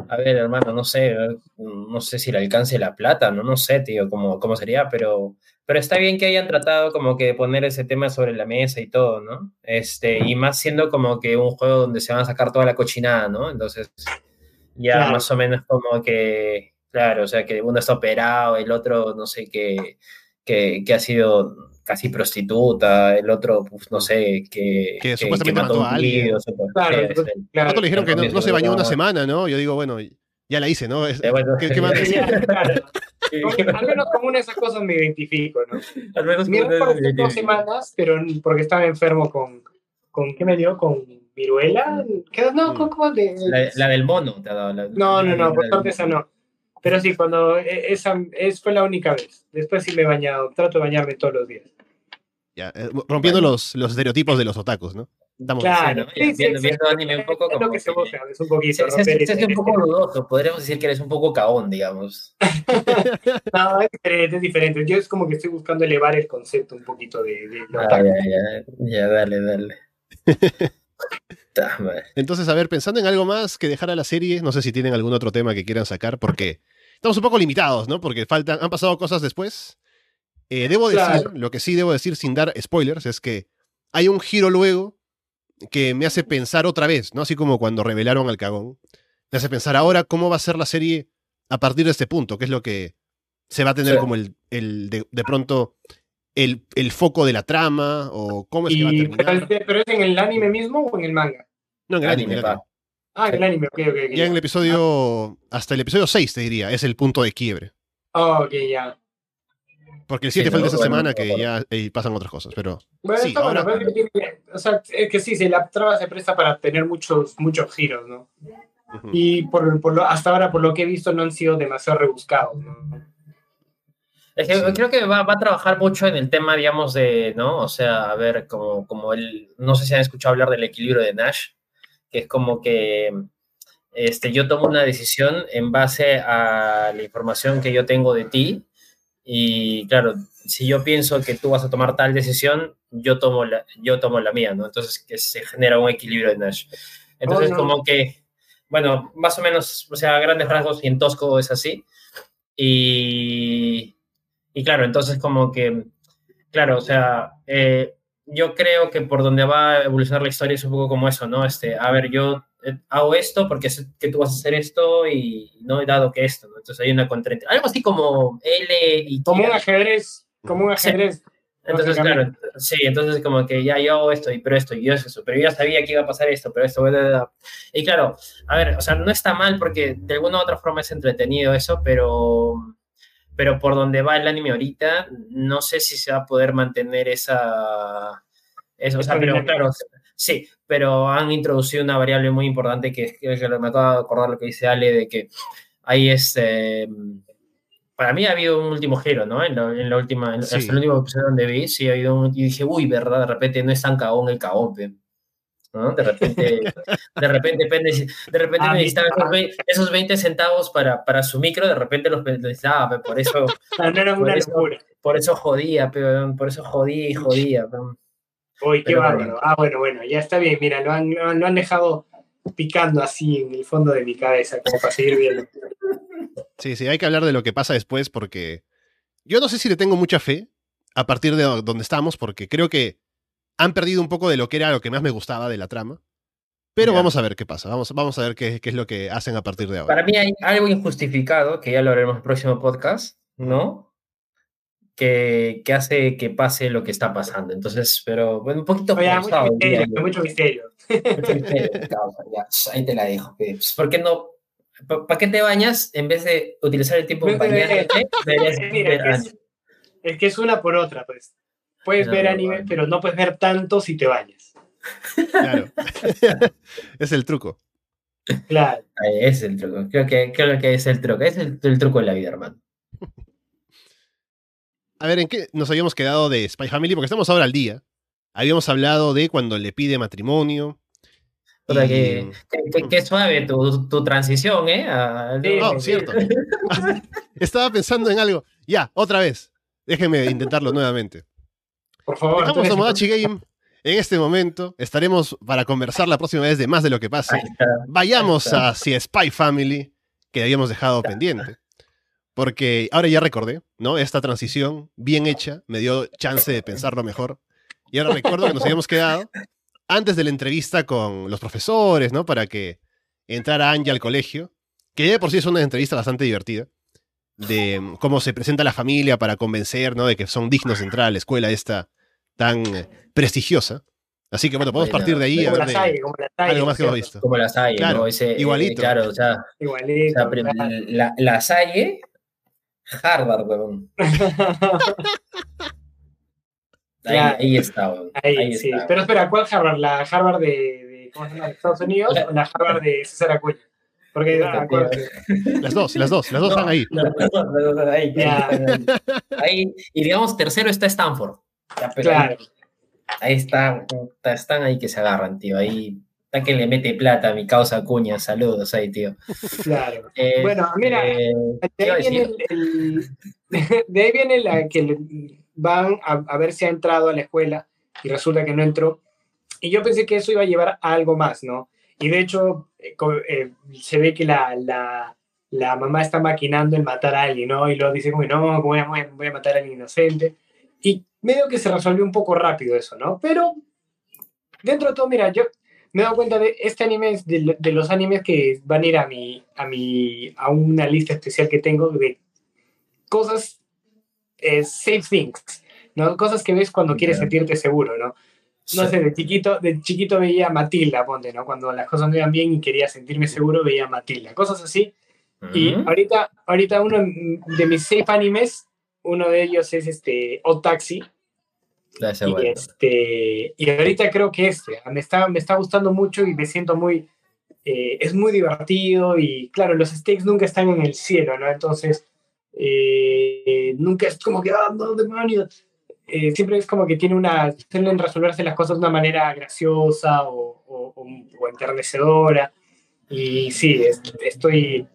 a ver, hermano, no sé, no sé si le alcance la plata, ¿no? No sé, tío, cómo, cómo sería, pero, pero está bien que hayan tratado como que de poner ese tema sobre la mesa y todo, ¿no? Este, y más siendo como que un juego donde se van a sacar toda la cochinada, ¿no? Entonces, ya Claro. más o menos como que, claro, o sea, que uno está operado, el otro, no sé, que, que, que ha sido casi prostituta, el otro, pues, no sé, que, Que supuestamente mató a alguien. tío, Claro. Claro. Otro le dijeron que no, no se bañó una semana, ¿no? Yo digo, bueno, ya la hice, ¿no? Es- Eh, bueno, ¿Qué, [LAUGHS] qué más claro. Al menos con una de esas cosas me identifico, ¿no? Al menos Mi fue dos semanas, pero porque estaba enfermo con. ¿Con qué me dio? ¿Con viruela? ¿Qué? No, ¿cómo, cómo de- La, la del mono te ha dado. la- No, no, no, por suerte esa no. Pero sí, cuando e- esa es, fue la única vez. Después sí me he bañado. Trato de bañarme todos los días. Ya, eh, rompiendo los, los estereotipos de los otakus, ¿no? Estamos Claro. Viendo- viendo anime un poco lo como que se es un poquito. Se, un poco dudoso, podríamos decir que eres un poco caón, digamos. [LAUGHS] No, es diferente, es diferente. Yo es como que estoy buscando elevar el concepto un poquito de, de Ah, ya, ya, ya, dale, dale. [LAUGHS] Entonces, a ver, pensando en algo más que dejar a la serie, no sé si tienen algún otro tema que quieran sacar, porque estamos un poco limitados, ¿no? Porque faltan, han pasado cosas después. Eh, debo decir, Claro. lo que sí debo decir sin dar spoilers, es que hay un giro luego que me hace pensar otra vez, ¿no? Así como cuando revelaron al cagón. Me hace pensar ahora cómo va a ser la serie a partir de este punto, que es lo que se va a tener Sí. como el, el de, de pronto el, el foco de la trama, o cómo es que va a pero, terminar. es- pero es en el anime mismo o en el manga? No, en el anime, Anime. Ah, en el anime, ok, ok. Ya en el episodio, hasta el episodio 6 te diría, es el punto de quiebre. Ah, ok, ya. Porque el Sí, 7 falta no, esta bueno, semana que ya eh, pasan otras cosas, pero Bueno, Sí, está bueno, pero es que o sea, es que sí, sí, la trama se presta para tener muchos, muchos giros, ¿no? Y por, por lo, hasta ahora, por lo que he visto, no han sido demasiado rebuscados, ¿no? Es que Sí. creo que va, va a trabajar mucho en el tema, digamos, de, ¿no? O sea, a ver, como, como el, no sé si han escuchado hablar del equilibrio de Nash, que es como que este, yo tomo una decisión en base a la información que yo tengo de ti y claro, si yo pienso que tú vas a tomar tal decisión, yo tomo la, yo tomo la mía, ¿no? Entonces que se genera un equilibrio de Nash. Entonces Oh, no. como que, bueno, más o menos, o sea, a grandes rasgos y en Tosco es así. Y, y claro, entonces como que, claro, o sea, eh, yo creo que por donde va a evolucionar la historia es un poco como eso, ¿no? Este, a ver, yo hago esto porque sé que tú vas a hacer esto y no he dado que esto, ¿no? Entonces hay una contra... Algo así como L y... Como un ajedrez, como un Sí. ajedrez. Entonces, básicamente. claro, sí, entonces como que ya yo hago esto, y pero esto, y yo eso, pero yo ya sabía que iba a pasar esto, pero esto, bla, bla, bla. y claro, a ver, o sea, no está mal porque de alguna u otra forma es entretenido eso, pero, pero por donde va el anime ahorita, no sé si se va a poder mantener esa, eso, o sea, pero claro, sí, pero han introducido una variable muy importante que es que me acabo de acordar lo que dice Ale, de que hay este para mí ha habido un último giro, ¿no? En la, en la última, en, Sí. hasta el último episodio donde vi, sí ha habido un, y dije, uy, verdad, de repente no es tan cagón el cagón. ¿no? De repente, de repente, de repente necesitaba esos, vei- esos 20 centavos para, para su micro, de repente los necesitaba, por eso, no era Por una eso- locura. por eso jodía, por eso jodía y jodía. pe. Uy, qué Pero bárbaro. bueno. Ah, bueno, bueno, ya está bien. Mira, lo han, lo han- lo han dejado picando así en el fondo de mi cabeza, como para seguir viendo. sí, sí, hay que hablar de lo que pasa después porque yo no sé si le tengo mucha fe a partir de donde estamos porque creo que han perdido un poco de lo que era lo que más me gustaba de la trama. Pero Ya. vamos a ver qué pasa, vamos, vamos a ver qué, qué es lo que hacen a partir de ahora. Para mí hay algo injustificado, que ya lo haremos en el próximo podcast, ¿no? Que, que hace que pase lo que está pasando. Entonces, pero bueno, un poquito Oye, mucho forzado, diría misterio, mucho misterio. Mucho misterio, [LAUGHS] ya, ahí te la dejo. Pues, ¿Por qué no? ¿Para qué te bañas en vez de utilizar el tiempo en bañarte? [LAUGHS] Mira, ver es es, es que es una por otra, pues. Puedes No, ver anime, no. pero no puedes ver tanto si te bañas. Claro. [LAUGHS] es el truco. Claro. Es el truco. Creo que, creo que es el truco. Es el, el truco de la vida, hermano. A ver, ¿en qué nos habíamos quedado de Spy Family? Porque estamos ahora al día. Habíamos hablado de cuando le pide matrimonio. Puta, y- que, que- que- suave tu, tu transición, ¿eh? A- Sí, Oh, sí. cierto. [LAUGHS] [LAUGHS] Estaba pensando en algo. Ya, otra vez. Déjenme intentarlo nuevamente. Por favor. Dejamos entonces, Tomodachi Game en este momento. Estaremos para conversar la próxima vez de más de lo que pase. Vayamos hacia Spy Family, que habíamos dejado pendiente. Porque ahora ya recordé, ¿no? Esta transición bien hecha me dio chance de pensarlo mejor. Y ahora recuerdo que nos habíamos quedado antes de la entrevista con los profesores, ¿no? Para que entrara Angie al colegio, que ya de por sí es una entrevista bastante divertida, de cómo se presenta la familia para convencer, ¿no? De que son dignos de entrar a la escuela esta tan eh, prestigiosa. Así que bueno, podemos Bueno, partir de ahí a Como ver la de Salle, como la Salle, algo más que hemos visto. Como la Salle, Claro, ¿no? Ese, eh, igualito. claro, o sea, o Igualito. sea, pero claro. la, la Salle, Harvard, weón. [LAUGHS] Ahí, ahí está, weón. Ahí, Ahí sí. está. Pero espera, ¿cuál Harvard? ¿La Harvard de, de, ¿cómo se llama? de Estados Unidos o la Harvard de César Acuña? Porque ah, [LAUGHS] Las dos, las dos, las dos No, están ahí. no, no, no, ahí, Ya. ahí, ahí. Y digamos, tercero está Stanford. Ya, pero claro. Ahí están, puta, están ahí que se agarran, tío. Ahí está que le mete plata a mi causa cuña. Saludos ahí, tío. claro. [LAUGHS] Eh, Bueno, mira, eh, ¿qué De ahí viene, decir? el, el- [LAUGHS] de ahí viene la que van a, a ver si ha entrado a la escuela y resulta que no entró. Y yo pensé que eso iba a llevar a algo más, ¿no? Y de hecho, eh, se ve que la, la, la mamá está maquinando el matar a alguien, ¿no? Y luego dice, como, no, a- voy a matar a alguien inocente. Y medio que se resolvió un poco rápido eso, ¿no? Pero dentro de todo, mira, yo me he dado cuenta de este anime es de, de los animes que van a ir a mi, a mi, a una lista especial que tengo de cosas, eh, safe things, ¿no? Cosas que ves cuando quieres sentirte seguro, ¿no? No Sí. sé, de chiquito, de chiquito veía a Matilda, ponte, ¿no? Cuando las cosas no iban bien y quería sentirme seguro, veía a Matilda. Cosas así. Y Ujú. ahorita, ahorita uno de mis safe animes, uno de ellos es este, O Taxi, Ha y, este, y ahorita creo que este, me está, me está gustando mucho y me siento muy, eh, es muy divertido y claro, los stakes nunca están en el cielo, ¿no? Entonces, eh, nunca es como que, ah, no, demonios. Eh, siempre es como que tiene una, suelen resolverse las cosas de una manera graciosa o, o- o- o enternecedora. Y sí, es- estoy,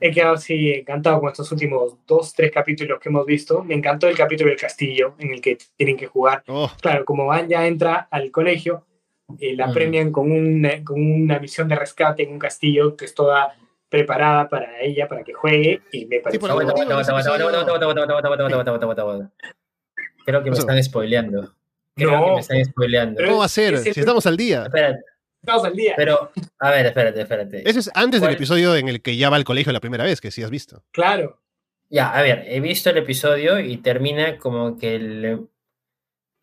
He quedado así encantado con estos últimos dos, tres capítulos que hemos visto. Me encantó el capítulo del castillo en el que tienen que jugar. Oh. Claro, como Van ya entra al colegio, eh, la mm. premian con una, con una misión de rescate en un castillo que es toda preparada para ella, para que juegue. Y me parece... Creo que me están spoileando. Creo no. que me están spoileando. ¿Cómo va a ser? Si estamos al día. Espera, Estamos al día. pero, a ver, espérate, espérate. Ese es antes del episodio en el que ya va al colegio la primera vez, que sí has visto. Claro. Ya, a ver, he visto el episodio y termina como que el...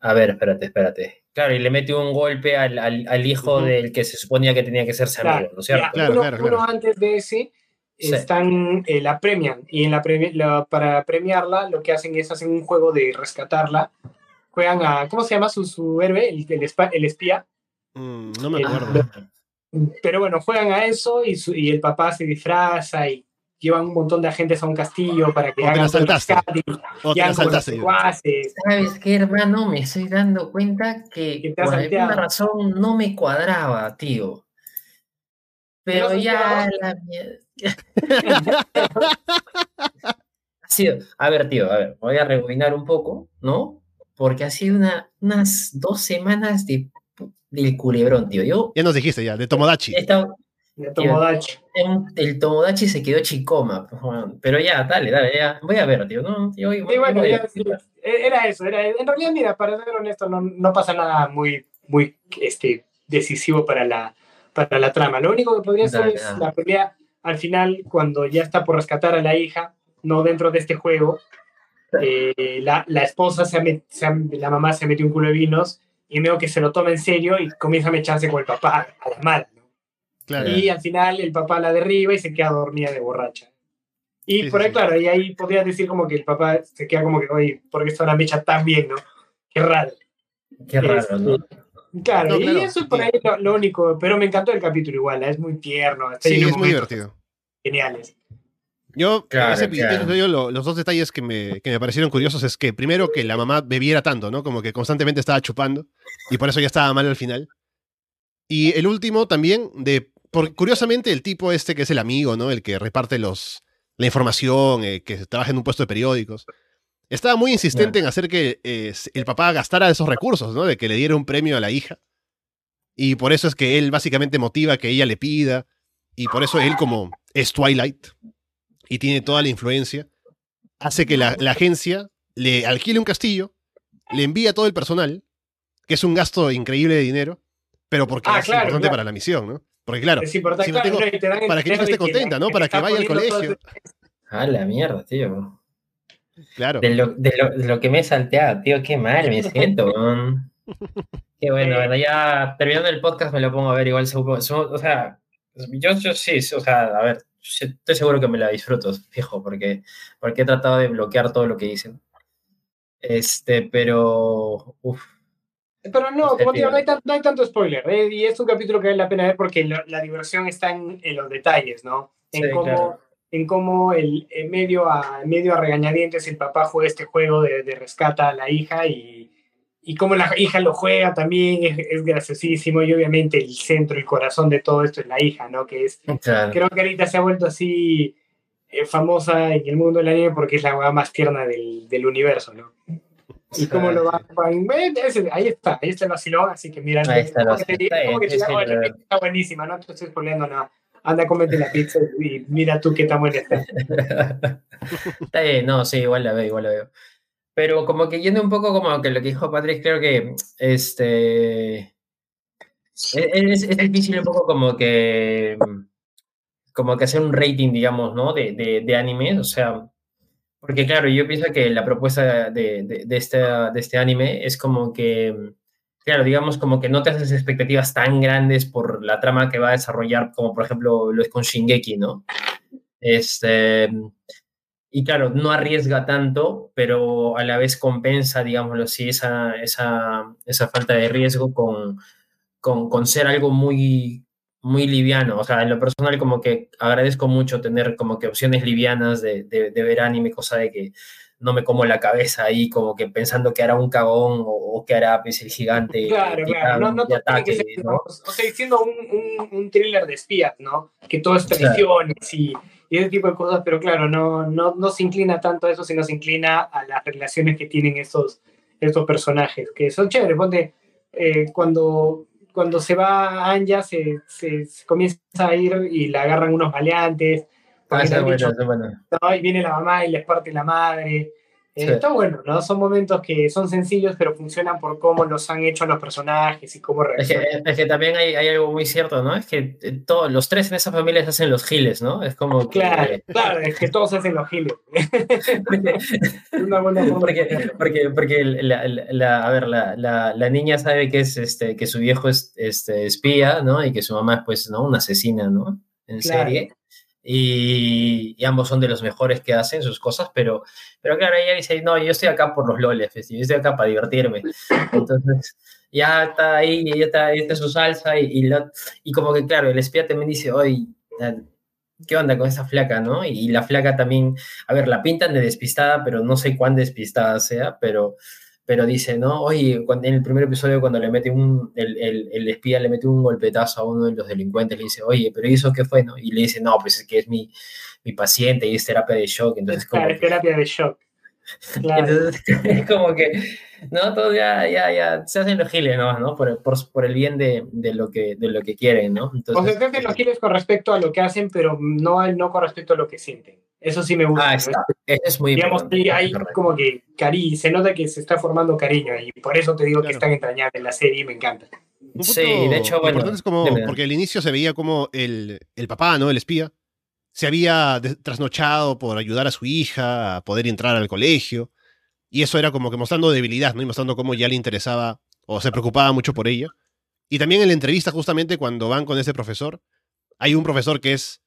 A ver, espérate, espérate. Claro, y le mete un golpe al, al, al hijo Ujú. del que se suponía que tenía que ser amigo, Claro, ¿no es cierto? Claro, uno, claro, uno antes de ese Sí. están, eh, la premian y en la, premi- la- para premiarla lo que hacen es hacen un juego de rescatarla. Juegan a, ¿cómo se llama su, su héroe? El, el, el espía. Mm, no me El- acuerdo. Pero bueno, juegan a eso y, su- y el papá se disfraza y llevan un montón de agentes a un castillo para que O te hagan el saltaste. O te saltaste. ¿Sabes qué, hermano? Me estoy dando cuenta que te por alguna razón no me cuadraba, tío. Pero ya la mierda. [LAUGHS] ha sido, a ver, tío, a ver, voy a rebobinar un poco, ¿no? Porque ha sido una, unas dos semanas de, del culebrón, tío. Yo Ya nos dijiste ya, de Tomodachi. he estado, De Tomodachi. en- el Tomodachi se quedó chicoma, pues, pero ya, dale, dale, ya, voy a ver, tío, ¿no? Yo- Sí, bueno, ya, sí, era eso. Era, en realidad, mira, para ser honesto, no, no pasa nada muy, muy este, decisivo para la, para la trama. Lo único que podría ser es dale. la pelea al final, cuando ya está por rescatar a la hija, no dentro de este juego. [LAUGHS] eh, la, la esposa, se ha met- se ha- la mamá se metió un culo de vinos y veo que se lo toma en serio y comienza a mecharse con el papá a la mala. ¿no? Claro. Y al final el papá la derriba y se queda dormida de borracha. Y Sí, por ahí, sí. claro, y ahí podrías decir como que el papá se queda como que, oye, ¿por qué está una mecha tan bien, no? Qué raro. Qué raro, ¿no? Claro, No, y claro, eso es por ahí lo, lo único, pero me encantó el capítulo igual, ¿eh? es muy tierno, está Sí, es muy divertido. Geniales. Yo, Claro, ese claro. lo- los dos detalles que me, que me parecieron curiosos es que primero que la mamá bebiera tanto, ¿no? Como que constantemente estaba chupando. y por eso ya estaba mal al final. Y el último también, de, por, curiosamente, el tipo este que es el amigo, ¿no? El que reparte los, la información, eh, que trabaja en un puesto de periódicos. Estaba muy insistente en hacer que eh, el papá gastara esos recursos, ¿no? De que le diera un premio a la hija. Y por eso es que él básicamente motiva que ella le pida. Y por eso él, como es Twilight y tiene toda la influencia, hace que la, agencia le alquile un castillo, le envía todo el personal, que es un gasto increíble de dinero, pero porque ah, es importante para la misión, ¿no? Porque claro, para que ella esté contenta, ¿no? Para que vaya al colegio. A la mierda, tío. Claro. De lo, de lo, que me he salteado, tío, qué mal me [LAUGHS] siento. qué bueno, bueno, ya terminando el podcast me lo pongo a ver igual. O sea, yo, yo sí, o sea, a ver, estoy seguro que me la disfruto, fijo, porque, porque he tratado de bloquear todo lo que dicen. Este, pero. Uf. Pero no, como digo, no hay, no hay tanto spoiler. ¿eh? Y es un capítulo que vale la pena ver porque la, diversión está en, en, los detalles, ¿no? En cómo, en cómo el, medio, a, medio a regañadientes el papá juega este juego de, de rescata a la hija y, y cómo la hija lo juega también es, es, graciosísimo y obviamente el centro y corazón de todo esto es la hija, ¿no? Que es, creo que ahorita se ha vuelto así eh, famosa en el mundo del anime porque es la hueá más tierna del, del, universo, ¿no? Y cómo lo va ahí está, ahí está el vacilón, así que mira, ahí está, está, buenísima, no te estoy spoileando nada. Anda, cómete la pizza y mira tú qué tan buena está. [LAUGHS] está bien, no, sí, igual la veo, igual la veo. Pero como que yendo un poco como que lo que dijo Patrick, creo que este e-, es, es, difícil un poco como que como que hacer un rating, digamos, ¿no? De, de, de anime, o sea, porque claro, yo pienso que la propuesta de, de, de, este, de este anime es como que, claro, digamos, como que no te haces expectativas tan grandes por la trama que va a desarrollar, como por ejemplo lo es con Shingeki, ¿no? Este, y claro, no arriesga tanto, pero a la vez compensa, digámoslo así, esa, esa, esa falta de riesgo con, con, con, ser algo muy, muy liviano. O sea, en lo personal como que agradezco mucho tener como que opciones livianas de, de, de ver anime, cosa de que no me como la cabeza ahí como que pensando que hará un cagón o, que hará pues, el gigante. Claro, claro, no, no, ataque, ¿no? O sea, diciendo un, un, un, thriller de espías, ¿no? Que todo es traiciones y y ese tipo de cosas, pero claro, no, no, no se inclina tanto a eso, sino se inclina a las relaciones que tienen estos, estos personajes, que son chéveres. Ponte, eh, cuando, cuando se va Anja, se, se, comienza a ir y la agarran unos maleantes. Ah, bueno, bueno. ¿no? Y viene la mamá y les parte la madre. Eh, está bueno, ¿no? Son momentos que son sencillos, pero funcionan por cómo los han hecho los personajes y cómo reaccionan. Es que, también hay, hay, algo muy cierto, ¿no? Es que eh, todos los tres en esa familia se hacen los giles, ¿no? Es como. Claro, claro, es que todos hacen los giles. [LAUGHS] Una buena porque, porque, porque la, la, a ver, la, niña sabe que, es, este, que su viejo es este, espía, ¿no? Y que su mamá es, pues, ¿no? Una asesina, ¿no? En serie y, ambos son de los mejores que hacen sus cosas, pero, pero claro, ella dice, no, yo estoy acá por los loles, yo estoy acá para divertirme. [LAUGHS] Entonces, ya está ahí, ya está, ahí está su salsa y, y, y, como que, claro, el espía también dice, oye, ¿qué onda con esa flaca, no? Y la flaca también, a ver, la pintan de despistada, pero no sé cuán despistada sea, pero pero dice, ¿no? Oye, en el primer episodio cuando le mete un, el, el, el, espía le mete un golpetazo a uno de los delincuentes, le dice, oye, pero ¿y eso qué fue? No? Y le dice, no, pues es que es mi, mi paciente y es terapia de shock. Entonces, como claro, es terapia de shock. [LAUGHS] Claro. Entonces, [LAUGHS] es como que, ¿no? Todos ya, ya, ya se hacen los giles, ¿no? ¿no? Por, por, por, el bien de, de, lo que, de lo que quieren, ¿no? Entonces, o sea, se hacen los giles con respecto a lo que hacen, pero no, no con respecto a lo que sienten. Eso sí me gusta. Ah, está. es muy Digamos, importante. Hay como que cariño, se nota que se está formando cariño y por eso te digo claro. que están entrañables en la serie y me encanta. sí, de hecho, bueno. Es como, porque al inicio se veía como el, el papá, ¿no? El espía, se había trasnochado por ayudar a su hija a poder entrar al colegio. Y eso era como que mostrando debilidad, ¿no? Y mostrando cómo ya le interesaba o se preocupaba mucho por ella. Y también en la entrevista, justamente cuando van con ese profesor, hay un profesor que es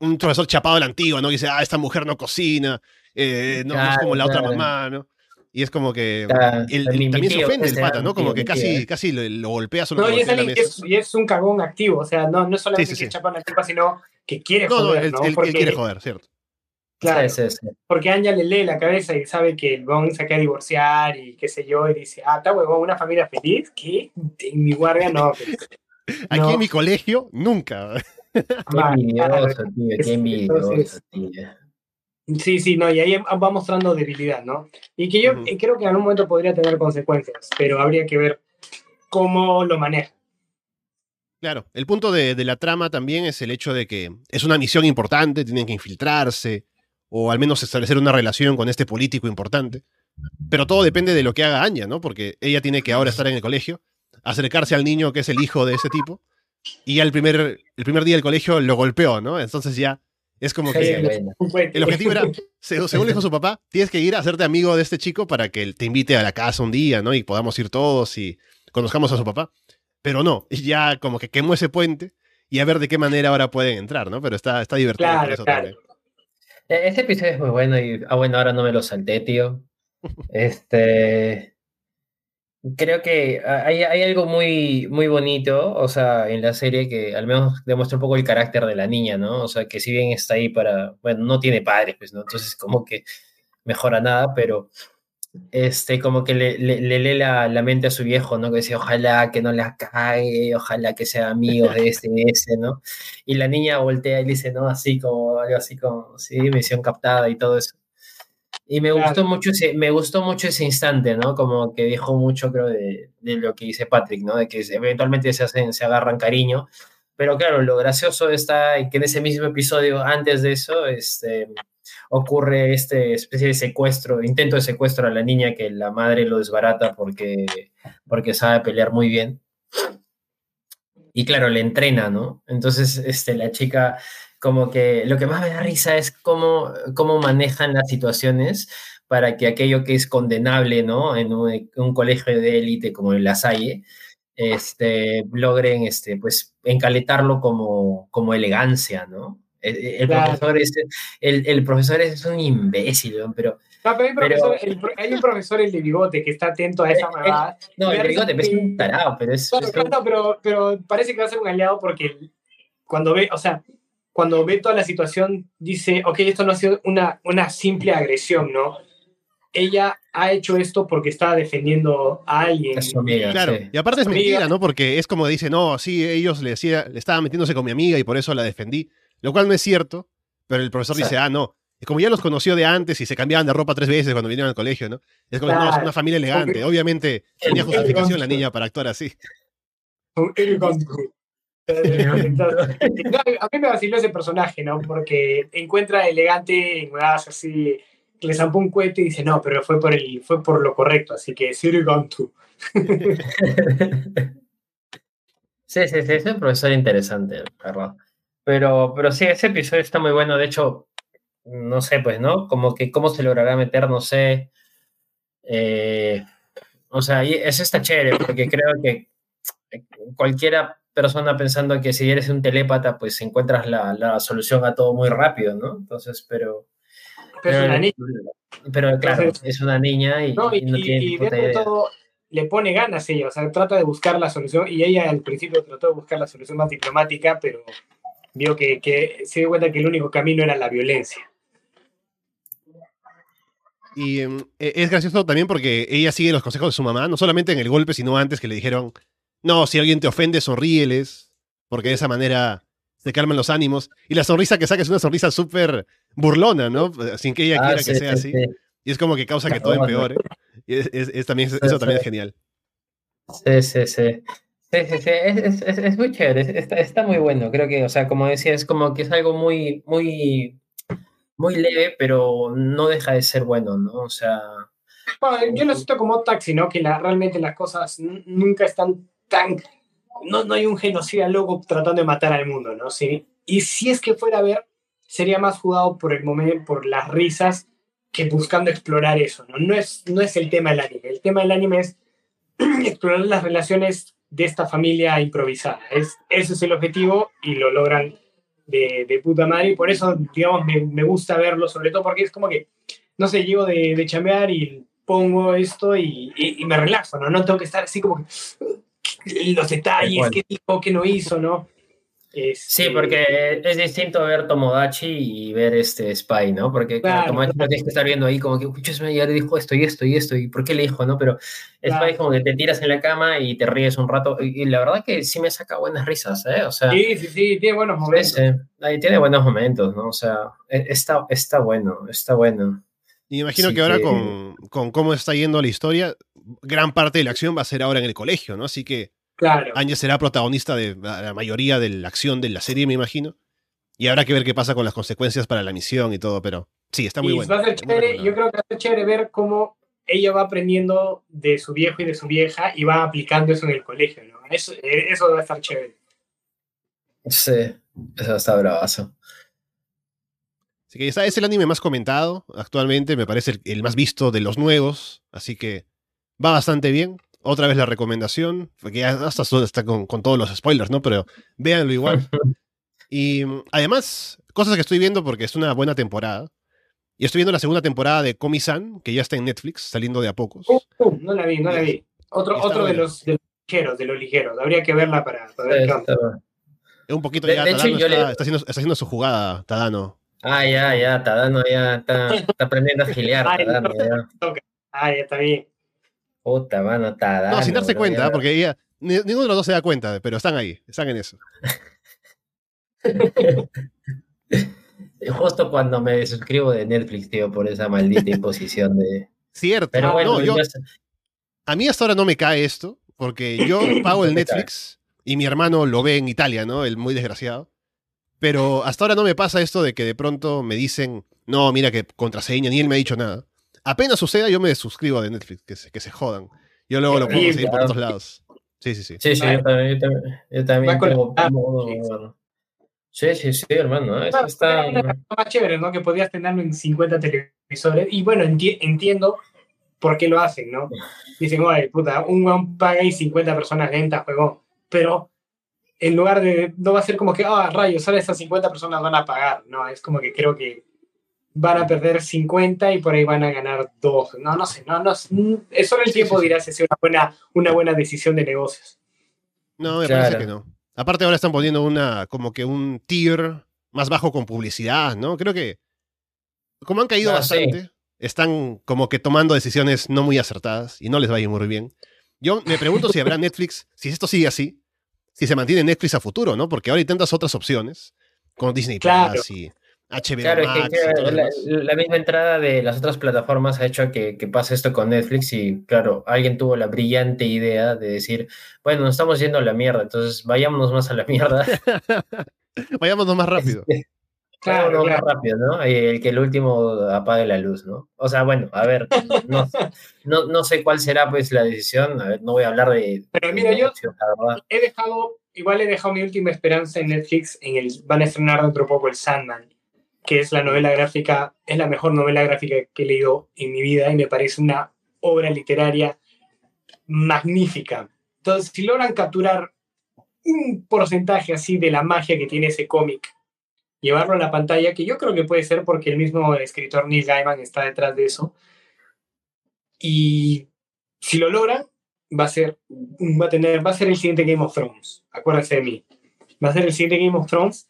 un profesor chapado de la antigua, ¿no? Dice, ah, esta mujer no cocina, eh, no, claro, no, es como la claro. otra mamá, ¿no? Y es como que claro, el, el, también se ofende el pata, ¿no? Como que casi, casi lo, lo golpea solo no, y es, alguien que es, y es un cagón activo, o sea, no, no es solamente sí, sí, que sí. chapa la tipa, sino que quiere no, joder, no, ¿no? Él, Porque, él quiere joder, cierto. Claro, porque Anja le lee la cabeza y sabe que el Bon se acaba de divorciar y qué sé yo, y dice, ah, está huevón, una familia feliz, ¿qué? En mi guardia no. [LAUGHS] Aquí en mi colegio, nunca. Qué envidioso, tío, qué envidioso, tío. Sí, sí, no, y ahí va mostrando debilidad, ¿no? Y que yo creo que en algún momento podría tener consecuencias, pero habría que ver cómo lo maneja. Claro, el punto de, la trama también es el hecho de que es una misión importante, tienen que infiltrarse, o al menos establecer una relación con este político importante. Pero todo depende de lo que haga Anya, ¿no? Porque ella tiene que ahora estar en el colegio, acercarse al niño que es el hijo de ese tipo, y ya el primer, el primer día del colegio lo golpeó, ¿no? Entonces ya es como que el objetivo era, según dijo su papá, tienes que ir a hacerte amigo de este chico para que él te invite a la casa un día, ¿no? Y podamos ir todos y conozcamos a su papá. Pero no, ya como que quemó ese puente y a ver de qué manera ahora pueden entrar, ¿no? Pero está, está divertido eso también. E-, ese episodio es muy bueno y, ah, bueno, ahora no me lo salté, tío. Este, [LAUGHS] creo que hay, hay, algo muy, muy bonito, o sea, en la serie que al menos demuestra un poco el carácter de la niña, ¿no? O sea, que si bien está ahí para, bueno, no tiene padres, pues, ¿no? Entonces como que mejora nada, pero este, como que le, le, lee la, la, mente a su viejo, ¿no? Que dice, ojalá que no la cae, ojalá que sea amigo de este y ese, ¿no? Y la niña voltea y dice, ¿no? Así como, algo así como, sí, misión captada y todo eso. Y me gustó mucho ese, me gustó mucho ese instante, ¿no? Como que dijo mucho, creo, de, de lo que dice Patrick, ¿no? De que eventualmente se hacen, se agarran cariño. Pero claro, lo gracioso está que en ese mismo episodio, antes de eso, este, ocurre este especie de secuestro, intento de secuestro a la niña que la madre lo desbarata porque, porque sabe pelear muy bien. Y claro, le entrena, ¿no? Entonces, este, la chica como que lo que más me da risa es cómo, cómo manejan las situaciones para que aquello que es condenable, ¿no? En un, colegio de élite como el La Salle, este, logren, este, pues, encaletarlo como, como elegancia, ¿no? El, profesor es, el, profesor es un imbécil, pero... hay, un profesor, el de bigote, que está atento a [LAUGHS] esa mamada. no, el de bigote es un tarado, pero es... pero, pero parece que va a ser un aliado porque cuando ve, o sea, cuando ve toda la situación, dice, ok, esto no ha sido una, una simple agresión, ¿no? Ella ha hecho esto porque estaba defendiendo a alguien. claro, y aparte es mentira, ¿no? Porque es como dice, no, sí, ellos le, decía, le estaban metiéndose con mi amiga y por eso la defendí. Lo cual no es cierto, pero el profesor dice, ah, no. Y como ya los conoció de antes y se cambiaban de ropa tres veces cuando vinieron al colegio, ¿no? Es como, no, es una familia elegante. Obviamente tenía justificación la niña para actuar así. A mí me vaciló ese personaje, ¿no? Porque encuentra elegante en así, le zampó un cohete y dice, no, pero fue por, el, fue por lo correcto, así que Siri Gantu. sí, sí, sí, es un profesor interesante, verdad. Pero, pero sí, ese episodio está muy bueno. De hecho, no sé, pues, ¿no? Como que cómo se logrará meter, no sé. Eh, o sea, eso está chévere, porque creo que cualquiera persona pensando que si eres un telépata, pues encuentras la, la solución a todo muy rápido, ¿no? Entonces, pero... Pero, es una niña. Pero claro, es una niña y no, tiene Todo, le pone ganas ella, o sea, trata de buscar la solución y ella al principio trató de buscar la solución más diplomática, pero vio que, que se dio cuenta que el único camino era la violencia. Y em, e, es gracioso también porque ella sigue los consejos de su mamá, no solamente en el golpe, sino antes que le dijeron, no, si alguien te ofende, sonríeles, porque de esa manera se calman los ánimos. Y la sonrisa que saca es una sonrisa súper burlona, ¿no? Sin que ella ah, quiera que sea así. Y es como que causa que todo empeore. Y es, también, eso también es genial. Sí, sí, sí. Sí, sí, sí, es, es, es muy chévere, está, está, muy bueno, creo que, o sea, como decía, es como que es algo muy, muy, muy leve, pero no deja de ser bueno, ¿no? O sea... yo lo siento como taxi, ¿no? Que la, realmente las cosas nunca están tan... No, no hay un genocida loco tratando de matar al mundo, ¿no? ¿Sí? Y si es que fuera a ver, sería más jugado por el momento, por las risas, que buscando explorar eso, ¿no? No es, no es el tema del anime. El tema del anime es [CLEARS THROAT] explorar las relaciones de esta familia improvisada. Es, ese es el objetivo y lo logran de, de puta madre. Y por eso, digamos, me, me, gusta verlo, sobre todo porque es como que, no sé, llego de, de chambear y pongo esto y, y, me relajo, ¿no? No tengo que estar así como que los detalles, qué dijo, qué no hizo, ¿no? Sí, este, porque es distinto ver Tomodachi y ver este Spy, ¿no? Porque claro, Tomodachi no tienes que estar viendo ahí como que, ya le dijo esto y esto y esto, y por qué le dijo, ¿no? Pero Spy es como que te tiras en la cama y te ríes un rato, y, la verdad que sí me saca buenas risas, ¿eh? O sea, sí, sí, sí, tiene buenos momentos. ahí tiene buenos momentos, ¿no? O sea, e, está, está bueno, está bueno. Y me imagino que ahora Con, con cómo está yendo la historia, gran parte de la acción va a ser ahora en el colegio, ¿no? Así que Claro. Áñez será protagonista de la mayoría de la acción de la serie, me imagino. Y habrá que ver qué pasa con las consecuencias para la misión y todo, pero sí, está muy bueno. Va a ser chévere, yo creo que va a ser chévere ver cómo ella va aprendiendo de su viejo y de su vieja y va aplicando eso en el colegio, ¿no? Eso, eso va a estar chévere. Sí, eso está bravazo. Así que es el anime más comentado actualmente, me parece el más visto de los nuevos, así que va bastante bien otra vez la recomendación, porque ya hasta está con, todos los spoilers, ¿no? Pero véanlo igual. [LAUGHS] Y mm, además, cosas que estoy viendo porque es una buena temporada. Y estoy viendo la segunda temporada de Komi-san, que ya está en Netflix, saliendo de a pocos. Uh, uh, no la vi, no la vi. Otro, otro de, los, ligeros, de los ligeros. Habría que verla para, ver Es un poquito ya, Tadano está, está, haciendo, está, haciendo, su jugada, Tadano. Ah, ya, ya, Tadano ya está, está aprendiendo a giliar. Tadano, ya. [LAUGHS] Ah, ya está bien. Puta, mano, está No, sin darse cuenta, porque ella, ninguno de los dos se da cuenta, pero están ahí, están en eso. [LAUGHS] Justo cuando me suscribo de Netflix, tío, por esa maldita imposición de. Cierto. Pero bueno, yo, a mí hasta ahora no me cae esto, porque yo [COUGHS] pago el Netflix y mi hermano lo ve en Italia, ¿no? El muy desgraciado. Pero hasta ahora no me pasa esto de que de pronto me dicen, no, mira que contraseña, ni él me ha dicho nada apenas suceda, yo me suscribo de Netflix, que se, que se jodan. Yo luego lo puedo conseguir por otros lados. Sí, sí, sí. Sí, sí, yo también, yo también, Sí, sí, sí, hermano. Eso está más chévere, ¿no? Que podías tenerlo en 50 televisores. Y bueno, entiendo por qué lo hacen, ¿no? [LAUGHS] Dicen, oye, puta, un one paga y 50 personas lentas, juego. Pero en lugar de, no va a ser como que, ah, rayos, ahora esas 50 personas van a pagar. No, es como que creo que van a perder 50 y por ahí van a ganar 2. No, no sé, no, no, es solo el tiempo dirá si es una buena, una buena decisión de negocios. No, me parece que no. Aparte ahora están poniendo una, como que un tier más bajo con publicidad, ¿no? Creo que, como han caído bastante, están como que tomando decisiones no muy acertadas y no les va a ir muy bien. Yo me pregunto si habrá [LAUGHS] Netflix, si esto sigue así, si se mantiene Netflix a futuro, ¿no? Porque ahora hay tantas otras opciones, con Disney Plus y claro, es que, la, misma entrada de las otras plataformas ha hecho que, pase esto con Netflix y claro, alguien tuvo la brillante idea de decir, bueno, nos estamos yendo a la mierda, entonces vayámonos más a la mierda. [LAUGHS] vayámonos más rápido. Claro, más rápido, ¿no? El que el último apague la luz, ¿no? O sea, bueno, a ver, no, no, sé cuál será pues la decisión, a ver, no voy a hablar de... Pero mira, yo he dejado, igual he dejado mi última esperanza en Netflix, en el, van a estrenar dentro de poco el Sandman que es la novela gráfica, es la mejor novela gráfica que he leído en mi vida y me parece una obra literaria magnífica. Entonces, si logran capturar un porcentaje así de la magia que tiene ese cómic, llevarlo a la pantalla, que yo creo que puede ser porque el mismo escritor Neil Gaiman está detrás de eso, y si lo logran, va a ser, va a tener, va a ser el siguiente Game of Thrones, acuérdense de mí, va a ser el siguiente Game of Thrones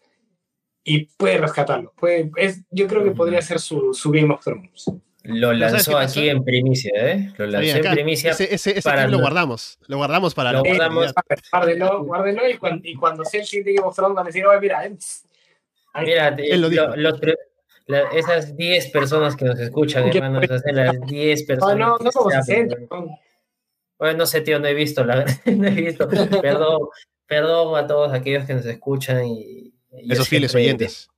y puede rescatarlo. Puede, es, yo creo que podría ser su, su Game of Thrones. Lo lanzó aquí en primicia, ¿eh? Lo lanzó en primicia. Ese, ese, ese lo guardamos. Lo guardamos para lo guardamos. Guárdelo, guárdelo y cuando, y cuando sea el siguiente Game of Thrones van a decir, oye, mira, mira, lo, esas 10 personas que nos escuchan, hermanos, las 10 personas. No, no, no como 60. Bueno, no sé, tío, no he visto, la [LAUGHS] no he visto. [LAUGHS] Perdón, perdón a todos aquellos que nos escuchan y, esos fieles oyentes.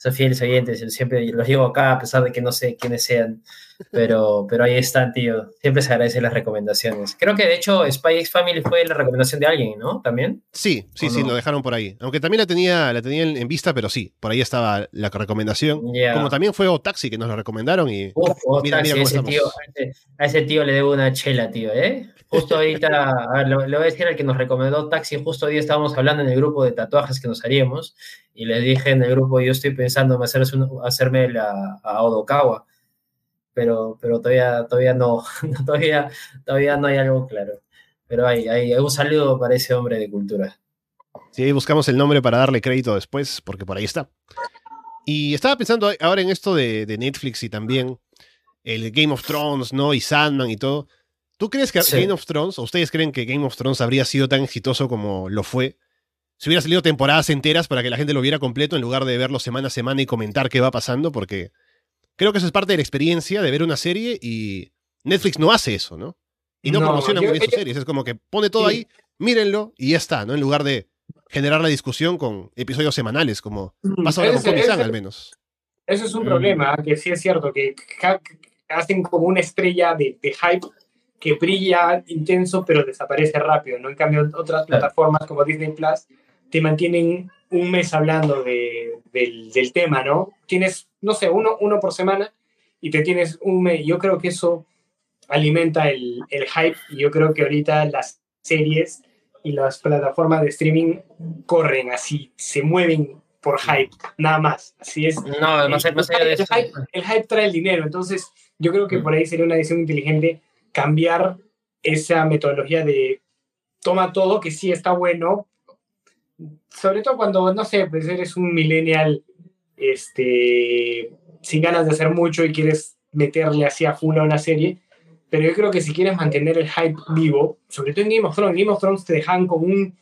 Esos fieles oyentes, yo siempre los digo acá a pesar de que no sé quiénes sean, pero, pero ahí están, tío. Siempre se agradecen las recomendaciones. Creo que de hecho Spy X Family fue la recomendación de alguien, ¿no? ¿También? Sí, sí, sí, lo dejaron por ahí. Aunque también la tenía, la tenía en vista, pero sí, por ahí estaba la recomendación. Como también fue Otaxi que nos lo recomendaron y mira, mira ese tío, a, ese, tío le debo una chela, tío, ¿eh? Justo ahorita, a le, voy a decir al que nos recomendó Taxi, justo hoy estábamos hablando en el grupo de tatuajes que nos haríamos y le dije en el grupo, yo estoy pensando en hacerme la, a Odokawa, pero, pero todavía, todavía no, [LAUGHS] todavía, todavía no hay algo claro. Pero hay, hay un saludo para ese hombre de cultura. Sí, buscamos el nombre para darle crédito después, porque por ahí está. Y estaba pensando ahora en esto de, de Netflix y también el Game of Thrones, ¿no? Y Sandman y todo. ¿Tú crees que Sí. Game of Thrones, o ustedes creen que Game of Thrones habría sido tan exitoso como lo fue? Si hubiera salido temporadas enteras para que la gente lo viera completo en lugar de verlo semana a semana y comentar qué va pasando, porque creo que eso es parte de la experiencia de ver una serie y Netflix no hace eso, ¿no? Y no, No, promociona yo- muy bien sus yo- series, es como que pone todo Sí. ahí, mírenlo y ya está, ¿no? En lugar de generar la discusión con episodios semanales, como pasa ahora con ese- al menos. Eso es un Mm. problema, que sí es cierto, que ha- hacen como una estrella de, de hype que brilla intenso pero desaparece rápido, ¿no? En cambio, otras plataformas como Disney Plus te mantienen un mes hablando de- del, del tema, ¿no? Tienes, no sé, uno, uno por semana y te tienes un mes. Yo creo que eso alimenta el, el hype y yo creo que ahorita las series y las plataformas de streaming corren así, se mueven por hype, nada más. Así es. No, El- más allá de el eso. hype, el hype trae el dinero, entonces yo creo que Mm. por ahí sería una decisión inteligente cambiar esa metodología de toma todo, que sí está bueno, sobre todo cuando, no sé, pues eres un millennial este, sin ganas de hacer mucho y quieres meterle así a full a una serie, pero yo creo que si quieres mantener el hype vivo, sobre todo en Game of Thrones, Game of Thrones te dejan con un,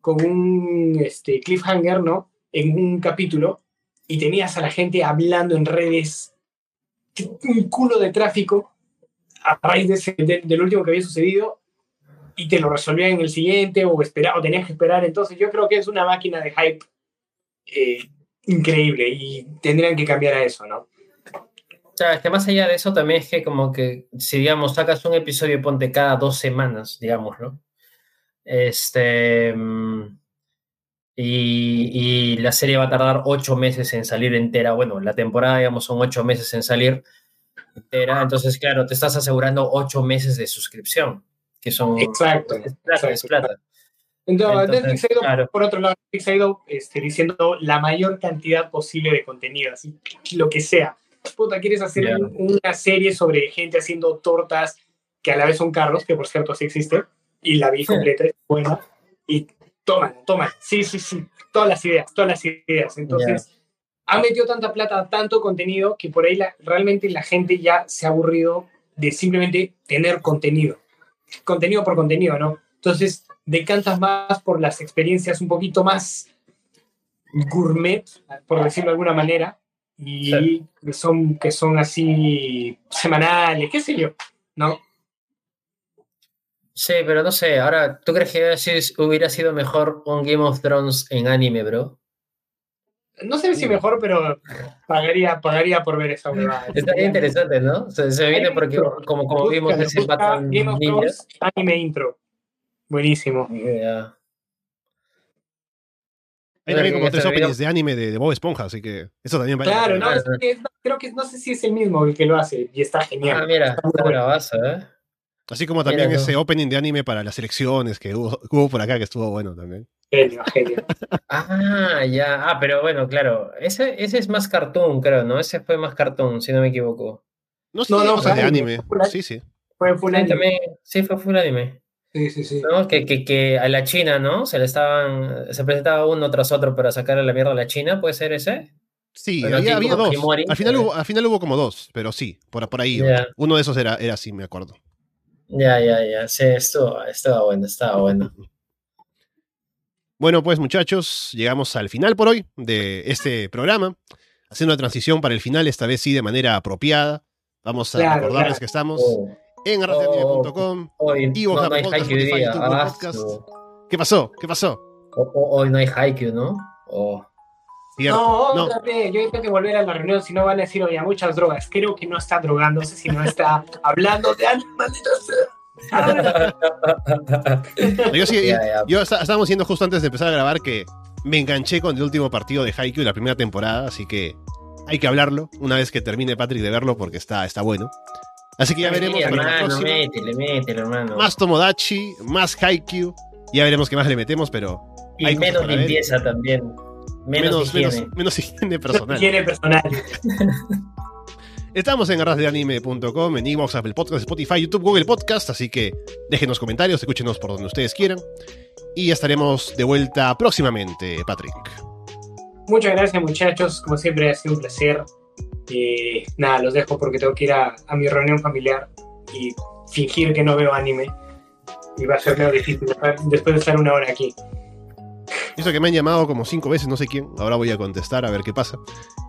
con un este, cliffhanger, ¿no? En un capítulo y tenías a la gente hablando en redes, un culo de tráfico a raíz de ese- de- del último que había sucedido y te lo resolvían en el siguiente o, o tenías que esperar. Entonces yo creo que es una máquina de hype eh, increíble y tendrían que cambiar a eso, ¿no? O sea, es que más allá de eso también es que como que si digamos sacas un episodio ponte cada dos semanas, digamos, ¿no? Este y, y la serie va a tardar ocho meses en salir entera. Bueno, la temporada, digamos, son ocho meses en salir entera. Entonces, claro, te estás asegurando ocho meses de suscripción, que son Exacto. es plata, es plata. Entonces, Entonces, Netflix ha ido, claro. por otro lado, Netflix ha ido este, diciendo la mayor cantidad posible de contenido, así lo que sea. Puta, quieres hacer una serie sobre gente haciendo tortas que a la vez son carros, que por cierto sí existe, y la vi Sí. completa, es buena, y toma, toma, sí, sí, sí, todas las ideas, todas las ideas. Entonces, han metido tanta plata, tanto contenido, que por ahí la- realmente la gente ya se ha aburrido de simplemente tener contenido. Contenido por contenido, ¿no? Entonces, decantas más por las experiencias un poquito más gourmet, por decirlo de alguna manera, y Sí. que, son, que son así semanales, qué sé yo, ¿no? Sí, pero no sé, ahora, ¿tú crees que hubiera sido mejor un Game of Thrones en anime, bro? No sé si mejor, pero pagaría, pagaría por ver esa huevada. [LAUGHS] Estaría interesante, ¿no? Se, se viene porque, como, como vimos Ninja. Thrones anime intro. Buenísimo. Hay también como tres se openings de anime de, de Bob Esponja, así que eso también vale la Claro, no, Claro. es que creo que no sé si es el mismo el que lo hace y está genial. Ah, mira, Está muy está bravazo, ¿eh? Así como también Mira ese opening de anime para las elecciones que hubo, que [LAUGHS] hubo por acá, que estuvo bueno también. Genio, genio. [LAUGHS] Ah, ya. Ah, pero bueno, claro. Ese, ese es más cartoon, creo, ¿no? Ese fue más cartoon, si no me equivoco. No, sí, No, no, de anime. Sí, sí. Fue full Sí, anime. también, sí, fue full anime. Sí, sí, sí. ¿no? Que, que, que a la China, ¿no? Se le estaban, se presentaba uno tras otro para sacarle la mierda a la China, ¿puede ser ese? Sí, Bueno, había, había dos. Al final, eh. hubo, al final hubo como dos, pero sí, por, por ahí. Uno de esos era, era así, me acuerdo. Ya, ya, ya. Sí, estuvo, estaba bueno, estaba bueno. [LAUGHS] Bueno, pues muchachos, llegamos al final por hoy de este programa. Haciendo la transición para el final, esta vez sí de manera apropiada. Vamos a Claro, recordarles claro. que estamos Oh, en arrasanime.com. hoy Ivo, no, no Podcast, hoy Spotify, Ah, ¿Qué pasó? ¿Qué pasó? o- o- Hoy no hay Haikyuu, ¿no? Oh. Cierto. No, No, otra vez. Yo tengo que volver a la reunión, si no van a decir, oye, muchas drogas. Creo que no está drogándose, sino está [LAUGHS] hablando de anime, maldita sea. [LAUGHS] yo sí, Ya, ya. yo está- estábamos diciendo justo antes de empezar a grabar que me enganché con el último partido de Haikyuu, la primera temporada, así que hay que hablarlo una vez que termine Patrick de verlo porque está, está bueno. Así que ya veremos Sí, para la hermano, próxima. métele, métele, hermano. Más Tomodachi, más Haikyuu. Ya veremos qué más le metemos, pero y hay menos para ver. limpieza también. Menos, menos, higiene. menos, menos [LAUGHS] higiene personal. Tiene [LAUGHS] personal. Estamos en arrasdeanime.com, en Evox, Apple Podcast, Spotify, YouTube, Google Podcast, así que déjenos comentarios, escúchenos por donde ustedes quieran. Y estaremos de vuelta próximamente, Patrick. Muchas gracias muchachos, como siempre ha sido un placer. Y nada, los dejo porque tengo que ir a, a mi reunión familiar y fingir que no veo anime. Y va a ser medio difícil después de estar una hora aquí. Eso que me han llamado como cinco veces, no sé quién. Ahora voy a contestar a ver qué pasa.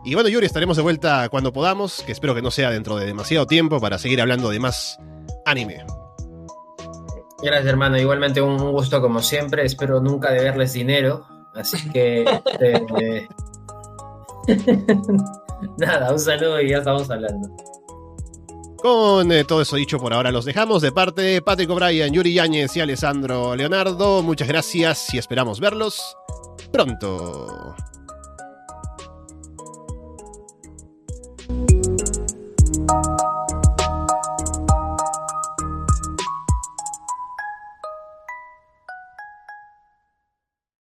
Y bueno, Yuri, estaremos de vuelta cuando podamos, que espero que no sea dentro de demasiado tiempo para seguir hablando de más anime. Gracias, hermano. Igualmente un gusto como siempre. Espero nunca deberles dinero. Así que... eh, [LAUGHS] [LAUGHS] Nada, un saludo y ya estamos hablando. Con eh, todo eso dicho por ahora los dejamos de parte de Patrick O'Brien, Yuri Yáñez y Alessandro Leonardo. Muchas gracias y esperamos verlos pronto.